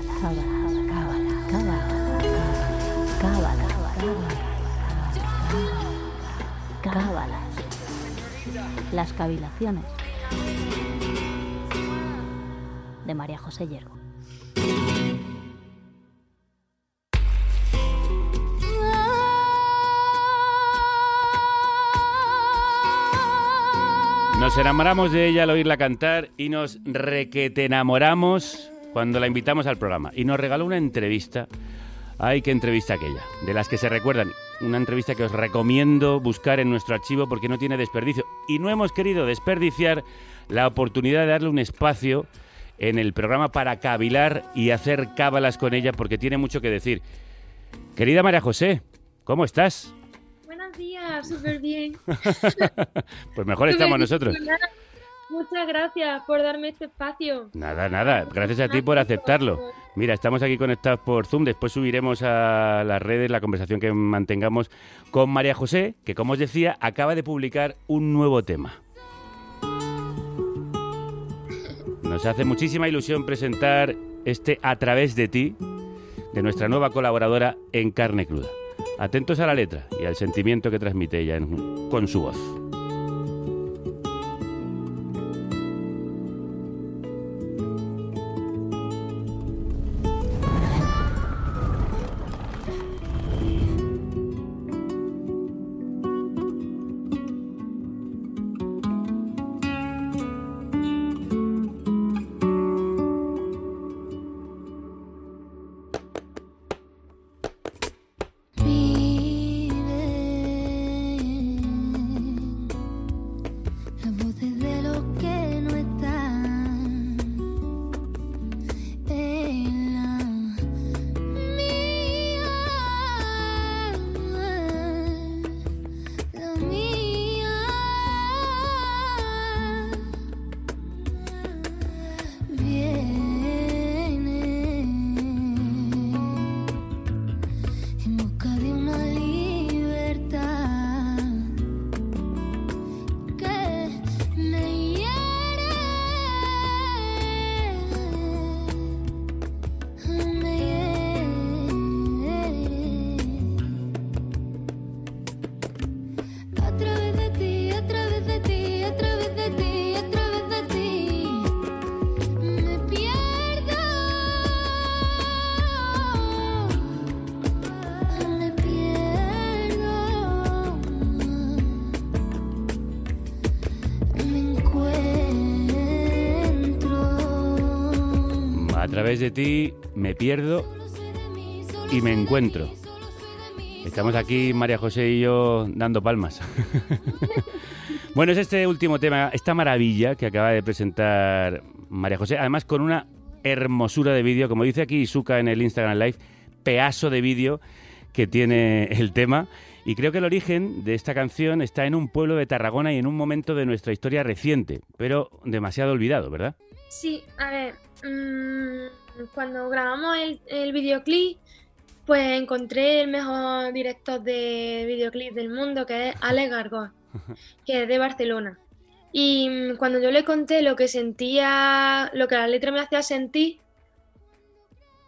Las cavilaciones. De María José Yergo. Nos enamoramos de ella al oírla cantar y nos requete enamoramos cuando la invitamos al programa. Y nos regaló una entrevista. Ay, qué entrevista aquella, de las que se recuerdan. Una entrevista que os recomiendo buscar en nuestro archivo porque no tiene desperdicio. Y no hemos querido desperdiciar la oportunidad de darle un espacio en el programa para cavilar y hacer cábalas con ella porque tiene mucho que decir. Querida María José, ¿cómo estás? Buenos días, súper bien. <laughs> Pues mejor estamos nosotros. Muchas gracias por darme este espacio. Nada, nada. Gracias a ti por aceptarlo. Mira, estamos aquí conectados por Zoom. Después subiremos a las redes la conversación que mantengamos con María José, que como os decía, acaba de publicar un nuevo tema. Nos hace muchísima ilusión presentar este A través de ti de nuestra nueva colaboradora en Carne Cruda. Atentos a la letra y al sentimiento que transmite ella en- con su voz. Través de ti me pierdo y me encuentro. Estamos aquí, María José y yo, dando palmas. <laughs> bueno, es este último tema, esta maravilla que acaba de presentar María José, además con una hermosura de vídeo, como dice aquí Isuka en el Instagram Live, pedazo de vídeo que tiene el tema. Y creo que el origen de esta canción está en un pueblo de Tarragona y en un momento de nuestra historia reciente, pero demasiado olvidado, ¿verdad? Sí, a ver, mm, cuando grabamos el, el videoclip, pues encontré el mejor director de videoclip del mundo, que es Alex Gargoa, <laughs> que es de Barcelona. Y mm, cuando yo le conté lo que sentía, lo que la letra me hacía sentir,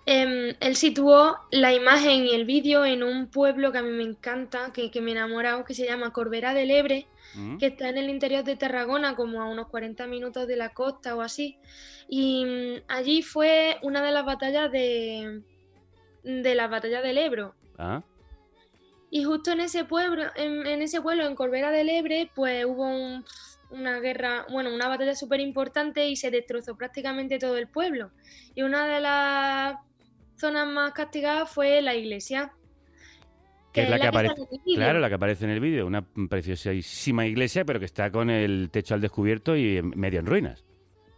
em, él situó la imagen y el vídeo en un pueblo que a mí me encanta, que, que me he enamorado, que se llama Corbera del Ebre, que está en el interior de Tarragona, como a unos 40 minutos de la costa o así. Y mm, allí fue una de las batallas de, de la batalla del Ebro. Ah, Y justo en ese pueblo, en, en ese pueblo, en Corbera del Ebre, pues hubo un- una guerra, bueno, una batalla súper importante y se destrozó prácticamente todo el pueblo. Y una de las zonas más castigadas fue la iglesia. que es la que aparece, claro, la que aparece en el vídeo, una preciosísima iglesia, pero que está con el techo al descubierto y medio en ruinas.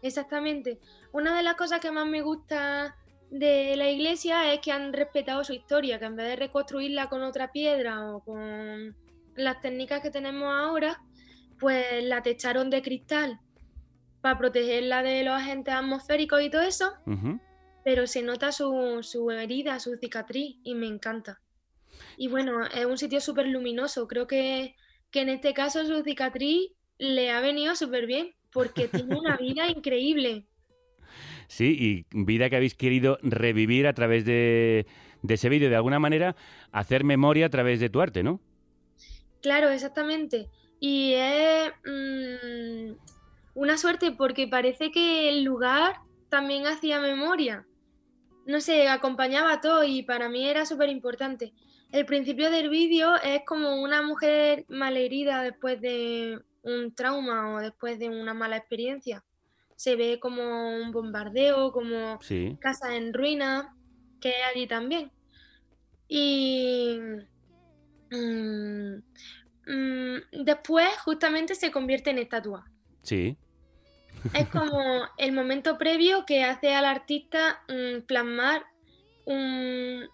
Exactamente. Una de las cosas que más me gusta de la iglesia es que han respetado su historia, que en vez de reconstruirla con otra piedra o con las técnicas que tenemos ahora, pues la techaron de cristal para protegerla de los agentes atmosféricos y todo eso, Ujú. Pero se nota su, su herida, su cicatriz y me encanta. Y bueno, es un sitio súper luminoso. Creo que, que en este caso su cicatriz le ha venido súper bien porque <laughs> tiene una vida increíble. Sí, y vida que habéis querido revivir a través de, de ese vídeo, de alguna manera, hacer memoria a través de tu arte, ¿no? Claro, exactamente. Y es mm, una suerte porque parece que el lugar también hacía memoria. No sé, acompañaba a todo y para mí era súper importante. El principio del vídeo es como una mujer malherida después de un trauma o después de una mala experiencia. Se ve como un bombardeo, como Sí. casas en ruinas, que es allí también. Y mm, mm, después justamente se convierte en estatua. Sí. Es como el momento previo que hace al artista mm, plasmar un,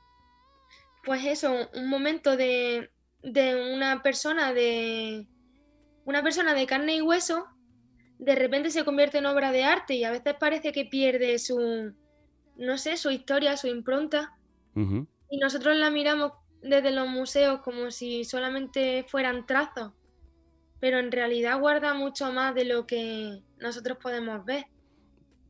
pues eso, un momento de, de una persona de una persona de carne y hueso de repente se convierte en obra de arte y a veces parece que pierde su, no sé, su historia, su impronta. Y nosotros la miramos desde los museos como si solamente fueran trazos, pero en realidad guarda mucho más de lo que nosotros podemos ver.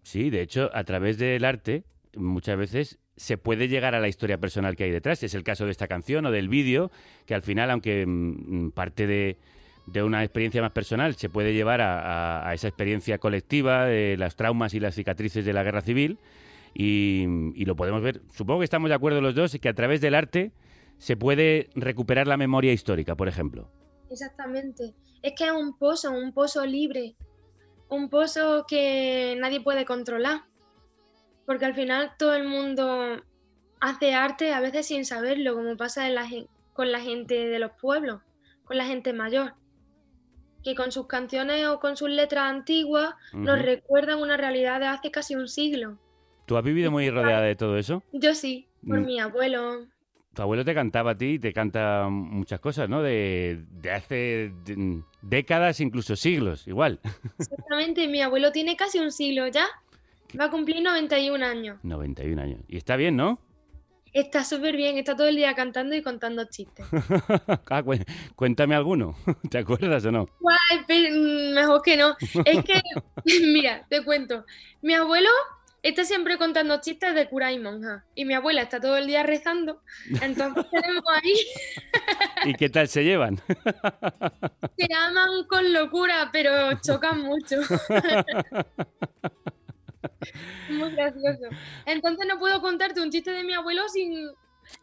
Sí, de hecho, a través del arte, muchas veces se puede llegar a la historia personal que hay detrás. Es el caso de esta canción o del vídeo, que al final, aunque mm, parte de, de una experiencia más personal, se puede llevar a, a- a esa experiencia colectiva de las traumas y las cicatrices de la guerra civil. Y, y lo podemos ver. Supongo que estamos de acuerdo los dos, que a través del arte se puede recuperar la memoria histórica, por ejemplo. Exactamente. Es que es un pozo, un pozo libre, un pozo que nadie puede controlar. Porque al final todo el mundo hace arte a veces sin saberlo, como pasa en la gen- con la gente de los pueblos, con la gente mayor. Que con sus canciones o con sus letras antiguas nos recuerdan una realidad de hace casi un siglo. ¿Tú has vivido muy rodeada de todo eso? Yo sí, por Mm. mi abuelo. Tu abuelo te cantaba a ti y te canta muchas cosas, ¿no? De, de hace de- décadas, incluso siglos, igual. Exactamente, mi abuelo tiene casi un siglo ya. Va a cumplir 91 años. 91 años. Y está bien, ¿no? Está súper bien, está todo el día cantando y contando chistes. <laughs> Ah, cu- cuéntame alguno. <laughs> ¿Te acuerdas o no? Guay, mm, mejor que no. Es que, <laughs> mira, te cuento. Mi abuelo está siempre contando chistes de cura y monja. Y mi abuela está todo el día rezando. Entonces <laughs> tenemos ahí, ¿Y qué tal se llevan? <laughs> se aman con locura, pero chocan mucho. <laughs> Muy gracioso. Entonces no puedo contarte un chiste de mi abuelo sin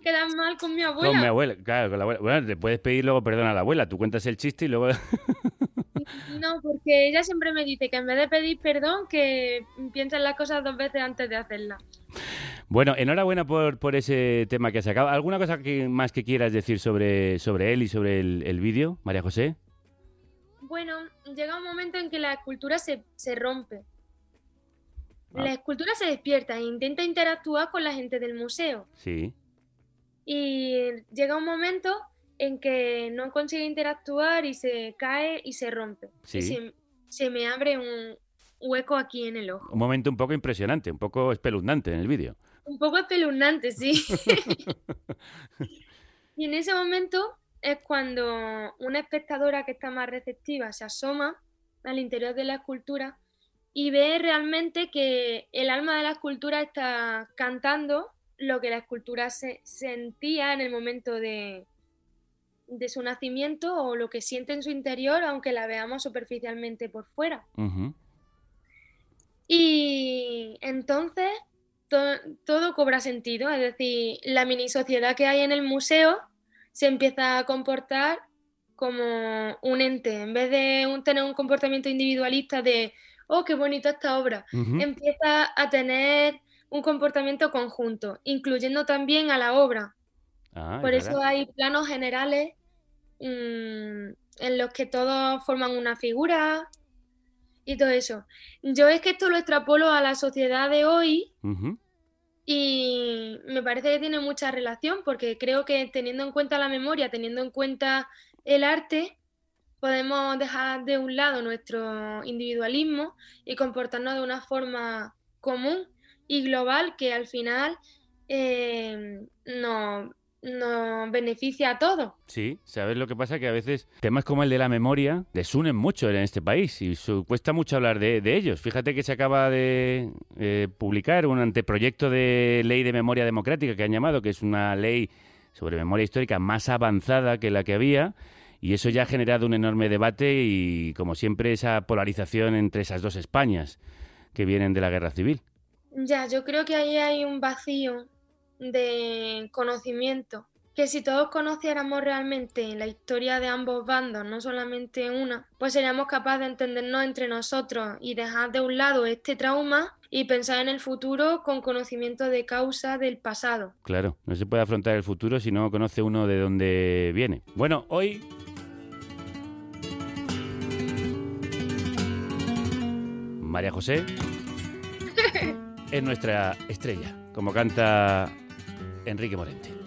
quedar mal con mi abuela. Con mi abuela, claro, con la abuela. Bueno, te puedes pedir luego perdón a la abuela. Tú cuentas el chiste y luego... No, porque ella siempre me dice que en vez de pedir perdón, que piensen las cosas dos veces antes de hacerlas. Bueno, enhorabuena por, por ese tema que has sacado. ¿Alguna cosa que, más que quieras decir sobre, sobre él y sobre el, el vídeo, María José? Bueno, llega un momento en que la escultura se, se rompe. Ah. La escultura se despierta e intenta interactuar con la gente del museo. Sí. Y llega un momento en que no consigue interactuar y se cae y se rompe. Sí. Y se, se me abre un hueco aquí en el ojo. Un momento un poco impresionante, un poco espeluznante en el vídeo. Un poco espeluznante, sí. <laughs> <laughs> y en ese momento es cuando una espectadora que está más receptiva se asoma al interior de la escultura y ve realmente que el alma de la escultura está cantando lo que la escultura se sentía en el momento de, de su nacimiento o lo que siente en su interior, aunque la veamos superficialmente por fuera. Y entonces to- todo cobra sentido, es decir, la mini sociedad que hay en el museo se empieza a comportar como un ente, en vez de un- tener un comportamiento individualista de, oh, qué bonita esta obra, empieza a tener un comportamiento conjunto, incluyendo también a la obra. Ah, Por es eso verdad. hay planos generales mm, en los que todos forman una figura y todo eso. Yo es que esto lo extrapolo a la sociedad de hoy y me parece que tiene mucha relación porque creo que teniendo en cuenta la memoria, teniendo en cuenta el arte, podemos dejar de un lado nuestro individualismo y comportarnos de una forma común y global que al final eh, nos, nos beneficia a todos. Sí, ¿sabes lo que pasa? Que a veces temas como el de la memoria desunen mucho en este país y su- cuesta mucho hablar de, de ellos. Fíjate que se acaba de eh, publicar un anteproyecto de ley de memoria democrática que han llamado, que es una ley sobre memoria histórica más avanzada que la que había y eso ya ha generado un enorme debate y, como siempre, esa polarización entre esas dos Españas que vienen de la guerra civil. Ya, yo creo que ahí hay un vacío de conocimiento, que si todos conociéramos realmente la historia de ambos bandos, no solamente una, pues seríamos capaces de entendernos entre nosotros y dejar de un lado este trauma y pensar en el futuro con conocimiento de causa del pasado. Claro, no se puede afrontar el futuro si no conoce uno de dónde viene. Bueno, hoy María José <laughs> es nuestra estrella, como canta Enrique Morente.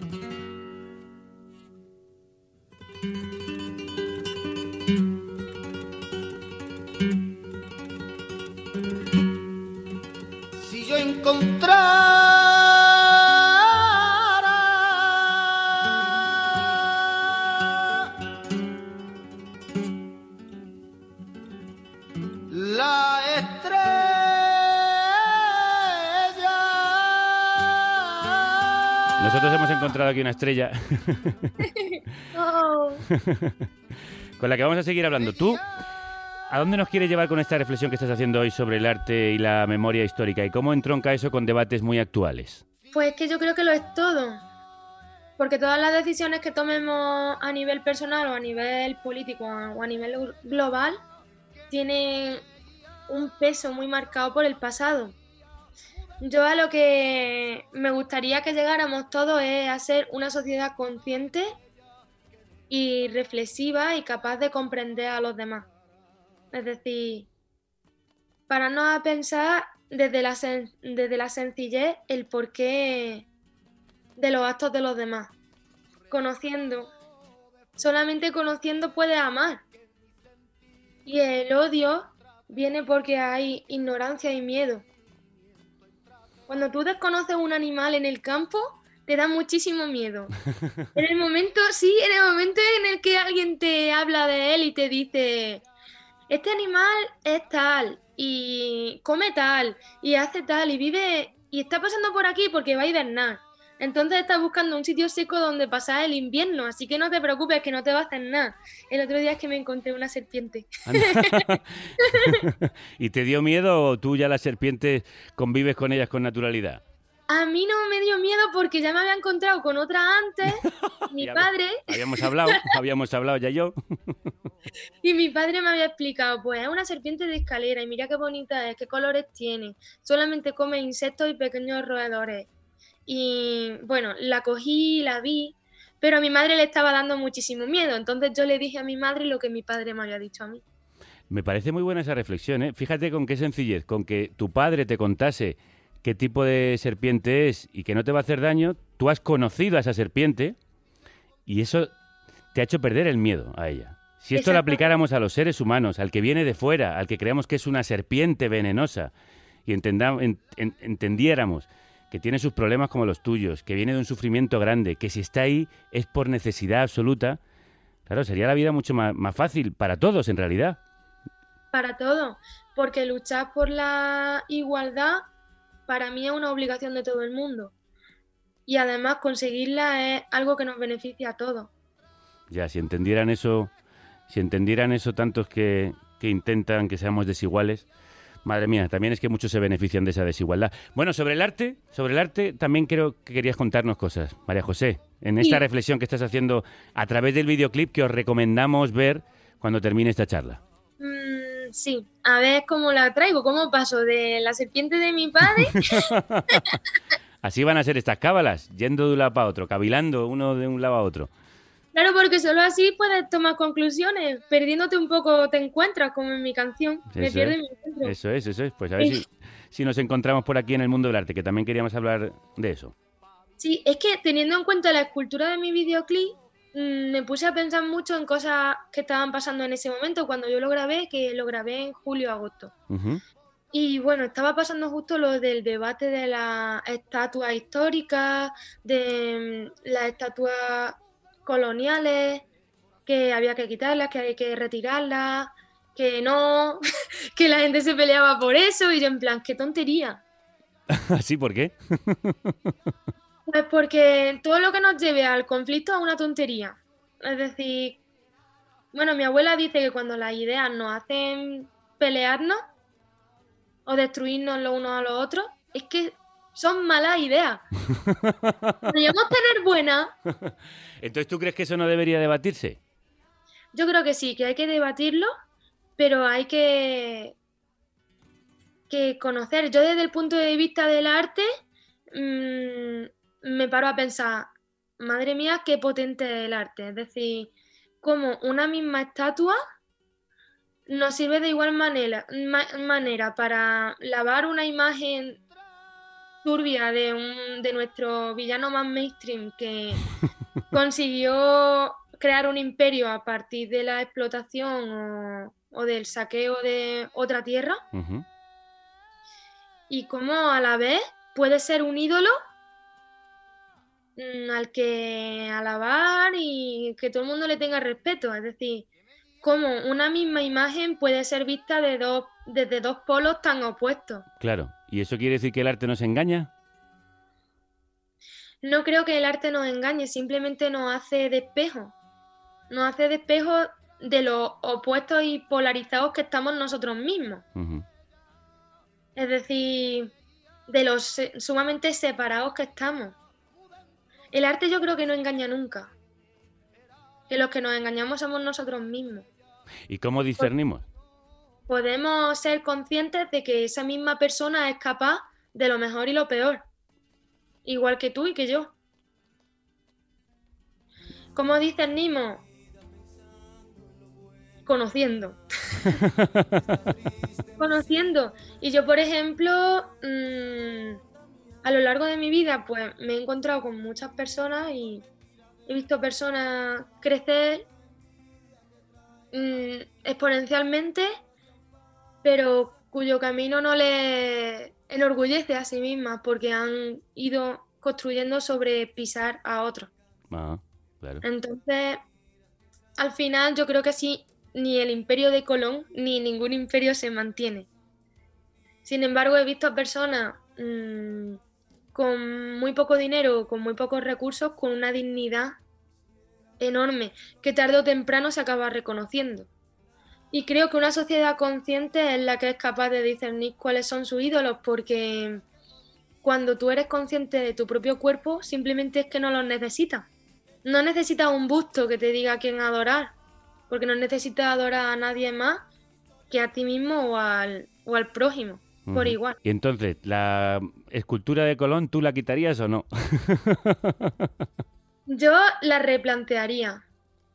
Encontrado aquí una estrella <laughs> Oh. con la que vamos a seguir hablando. ¿Tú a dónde nos quieres llevar con esta reflexión que estás haciendo hoy sobre el arte y la memoria histórica? ¿Y cómo entronca eso con debates muy actuales? Pues es que yo creo que lo es todo. Porque todas las decisiones que tomemos a nivel personal o a nivel político o a nivel gl- global tienen un peso muy marcado por el pasado. Yo a lo que me gustaría que llegáramos todos es a ser una sociedad consciente y reflexiva y capaz de comprender a los demás. Es decir, pararnos a pensar desde la, desde la sencillez el porqué de los actos de los demás. Conociendo. Solamente conociendo puedes amar. Y el odio viene porque hay ignorancia y miedo. Cuando tú desconoces un animal en el campo, te da muchísimo miedo. <laughs> En el momento, sí, en el momento en el que alguien te habla de él y te dice, este animal es tal y come tal y hace tal y vive y está pasando por aquí porque va a hibernar. Entonces estás buscando un sitio seco donde pasar el invierno, así que no te preocupes que no te va a hacer nada. El otro día es que me encontré una serpiente. <laughs> ¿Y te dio miedo o tú ya las serpientes convives con ellas con naturalidad? A mí no me dio miedo porque ya me había encontrado con otra antes, <laughs> mi padre, Habíamos hablado, habíamos hablado ya yo. <laughs> y mi padre me había explicado, pues es una serpiente de escalera y mira qué bonita es, qué colores tiene, solamente come insectos y pequeños roedores. Y bueno, la cogí, la vi, pero a mi madre le estaba dando muchísimo miedo, entonces yo le dije a mi madre lo que mi padre me había dicho a mí. Me parece muy buena esa reflexión, ¿eh? Fíjate con qué sencillez, con que tu padre te contase qué tipo de serpiente es y que no te va a hacer daño, tú has conocido a esa serpiente y eso te ha hecho perder el miedo a ella. Si esto lo aplicáramos a los seres humanos, al que viene de fuera, al que creamos que es una serpiente venenosa, y entendiéramos que tiene sus problemas como los tuyos, que viene de un sufrimiento grande, que si está ahí es por necesidad absoluta, claro, sería la vida mucho más, más fácil para todos en realidad. Para todo, porque luchar por la igualdad para mí es una obligación de todo el mundo. Y además conseguirla es algo que nos beneficia a todos. Ya, si entendieran eso, si entendieran eso tantos que, que intentan que seamos desiguales, madre mía, también es que muchos se benefician de esa desigualdad. Bueno, sobre el arte, sobre el arte también creo que querías contarnos cosas, María José, en esta Sí. reflexión que estás haciendo a través del videoclip que os recomendamos ver cuando termine esta charla. Mm, sí, a ver cómo la traigo, cómo paso de la serpiente de mi padre. <laughs> Así van a ser estas cábalas, yendo de un lado para otro, cavilando uno de un lado a otro. Claro, porque solo así puedes tomar conclusiones. Perdiéndote un poco te encuentras, como en mi canción. Me Eso pierdo y es. me encuentro. Eso es, eso es. Pues a ver si, si nos encontramos por aquí en el mundo del arte, que también queríamos hablar de eso. Sí, es que teniendo en cuenta la escultura de mi videoclip, mm, me puse a pensar mucho en cosas que estaban pasando en ese momento cuando yo lo grabé, que lo grabé en julio-agosto. Y bueno, estaba pasando justo lo del debate de las estatuas históricas, de mm, las estatuas coloniales, que había que quitarlas, que hay que retirarlas, que no, <laughs> que la gente se peleaba por eso, y yo en plan, qué tontería. <laughs> ¿Así por qué? <laughs> Pues porque todo lo que nos lleve al conflicto es una tontería. Es decir, bueno, mi abuela dice que cuando las ideas nos hacen pelearnos o destruirnos los unos a los otros, es que son malas ideas. Podríamos tener buenas. Entonces, ¿tú crees que eso no debería debatirse? Yo creo que sí, que hay que debatirlo, pero hay que, que conocer. Yo desde el punto de vista del arte mm, me paro a pensar, madre mía, qué potente es el arte. Es decir, como una misma estatua nos sirve de igual manera, ma- manera para lavar una imagen turbia de, un, de nuestro villano más mainstream que consiguió crear un imperio a partir de la explotación o, o del saqueo de otra tierra, y cómo a la vez puede ser un ídolo mm, al que alabar y que todo el mundo le tenga respeto. Es decir, cómo una misma imagen puede ser vista de dos, desde dos polos tan opuestos. Claro. ¿Y eso quiere decir que el arte nos engaña? No creo que el arte nos engañe, simplemente nos hace de espejo. Nos hace de espejo de los opuestos y polarizados que estamos nosotros mismos. Es decir, de los sumamente separados que estamos. El arte yo creo que no engaña nunca. Que los que nos engañamos somos nosotros mismos. ¿Y cómo discernimos? Podemos ser conscientes de que esa misma persona es capaz de lo mejor y lo peor. Igual que tú y que yo. ¿Cómo discernimos? Conociendo. <laughs> conociendo. Y yo, por ejemplo, mm, a lo largo de mi vida, pues me he encontrado con muchas personas y he visto personas crecer mm, exponencialmente, pero cuyo camino no les enorgullece a sí mismas porque han ido construyendo sobre pisar a otros. Ah, claro. Entonces, al final yo creo que sí, ni el imperio de Colón ni ningún imperio se mantiene. Sin embargo, he visto a personas mm, con muy poco dinero, con muy pocos recursos, con una dignidad enorme, que tarde o temprano se acaba reconociendo. Y creo que una sociedad consciente es la que es capaz de discernir cuáles son sus ídolos, porque cuando tú eres consciente de tu propio cuerpo, simplemente es que no los necesitas. No necesitas un busto que te diga a quién adorar, porque no necesitas adorar a nadie más que a ti mismo o al, o al prójimo, por igual. Y entonces, ¿la escultura de Colón tú la quitarías o no? <laughs> Yo la replantearía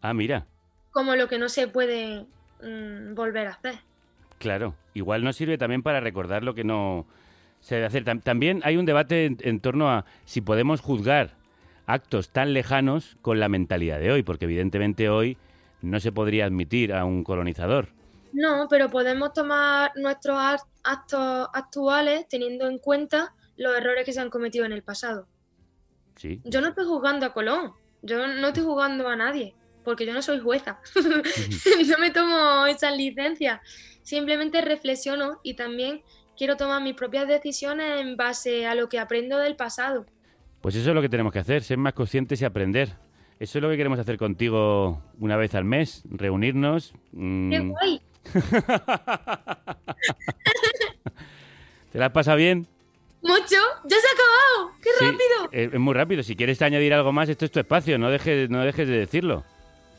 ah, mira, como lo que no se puede mm, volver a hacer. claro. Igual nos sirve también para recordar lo que no se debe hacer. Tam- también hay un debate en, en torno a si podemos juzgar actos tan lejanos con la mentalidad de hoy, porque evidentemente hoy no se podría admitir a un colonizador. No, pero podemos tomar nuestros act- actos actuales teniendo en cuenta los errores que se han cometido en el pasado. Sí. Yo no estoy juzgando a Colón, yo no estoy juzgando a nadie, porque yo no soy jueza. <laughs> no me tomo esas licencias. Simplemente reflexiono y también quiero tomar mis propias decisiones en base a lo que aprendo del pasado. Pues eso es lo que tenemos que hacer, ser más conscientes y aprender. Eso es lo que queremos hacer contigo una vez al mes, reunirnos. mm, ¡Qué guay! <laughs> ¿Te la has pasado bien? ¡Mucho! ¡Ya se ha acabado! ¡Qué Sí, rápido! Es, es muy rápido. Si quieres añadir algo más, esto es tu espacio. No dejes, no dejes de decirlo.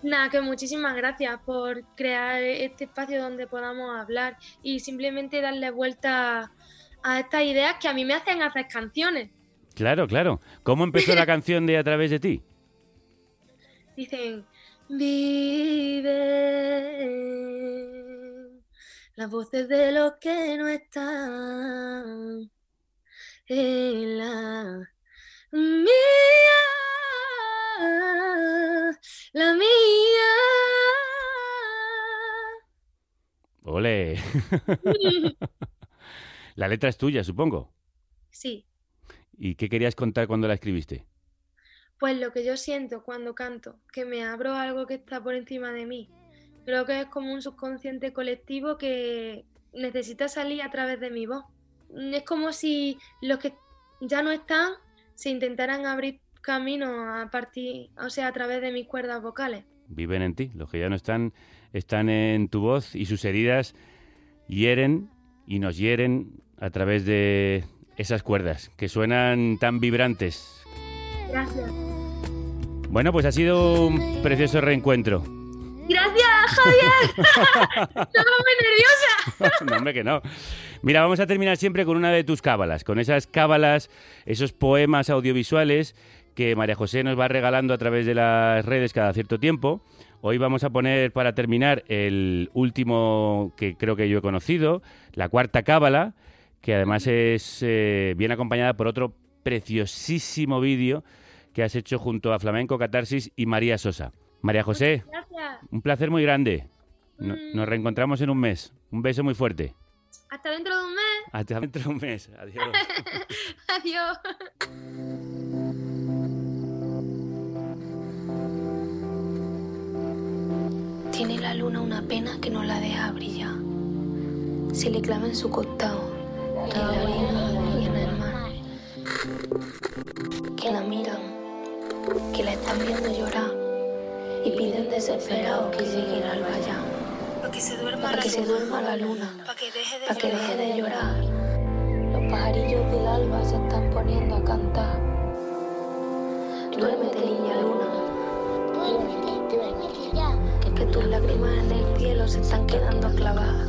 Nada, que muchísimas gracias por crear este espacio donde podamos hablar y simplemente darle vuelta a estas ideas que a mí me hacen hacer canciones. Claro, claro. ¿Cómo empezó la <laughs> canción de A través de ti? Dicen, vive las voces de los que no están en la mía, la mía. Ole. <laughs> la letra es tuya, supongo. Sí, ¿Y qué querías contar cuando la escribiste? pues lo que yo siento cuando canto, que me abro a algo que está por encima de mí. Creo que es como un subconsciente colectivo que necesita salir a través de mi voz. Es como si los que ya no están se intentaran abrir camino a partir, o sea, a través de mis cuerdas vocales. Viven en ti. Los que ya no están, están en tu voz y sus heridas hieren y nos hieren a través de esas cuerdas que suenan tan vibrantes. Gracias. Bueno, pues ha sido un precioso reencuentro. Gracias, Javier. <laughs> Estaba muy nerviosa. <laughs> no, hombre, que no. Mira, vamos a terminar siempre con una de tus cábalas, con esas cábalas, esos poemas audiovisuales que María José nos va regalando a través de las redes cada cierto tiempo. Hoy vamos a poner para terminar el último que creo que yo he conocido, la cuarta cábala, que además es eh, bien acompañada por otro preciosísimo vídeo que has hecho junto a Flamenco Catarsis y María Sosa. María José, un placer muy grande. No- nos reencontramos en un mes. Un beso muy fuerte. Hasta dentro de un mes. Hasta dentro de un mes. Adiós. <laughs> Adiós. Tiene la luna una pena que no la deja brillar. Se le clava en su costado, en la arena y en el mar. Que la miran, que la están viendo llorar y piden desesperados que llegue el alba ya. Para que se duerma la que se luna. duerma la luna, Para que deje de que llorar. deje de llorar. Los pajarillos del alba se están poniendo a cantar. Duérmete, niña luna. Duérmete, duérmete ya. Que, tus lágrimas en el cielo se están quedando clavadas.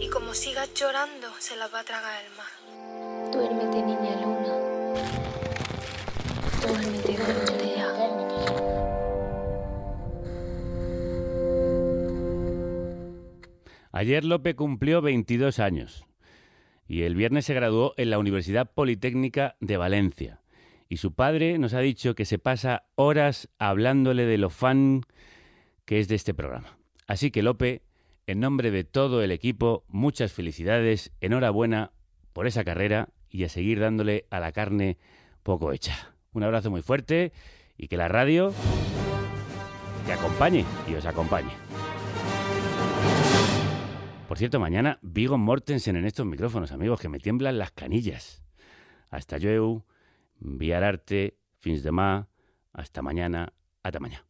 Y como sigas llorando, se las va a tragar el mar. Duérmete, niña luna. Duérmete, duérmete ya. Ayer Lope cumplió 22 años y el viernes se graduó en la Universidad Politécnica de Valencia. Y su padre nos ha dicho que se pasa horas hablándole de lo fan que es de este programa. Así que Lope, en nombre de todo el equipo, muchas felicidades, enhorabuena por esa carrera y a seguir dándole a la carne poco hecha. Un abrazo muy fuerte y que la radio te acompañe y os acompañe. Por cierto, mañana Vigo Mortensen en estos micrófonos, amigos, que me tiemblan las canillas. Hasta luego, enviar arte, fins demà, hasta mañana, hasta mañana.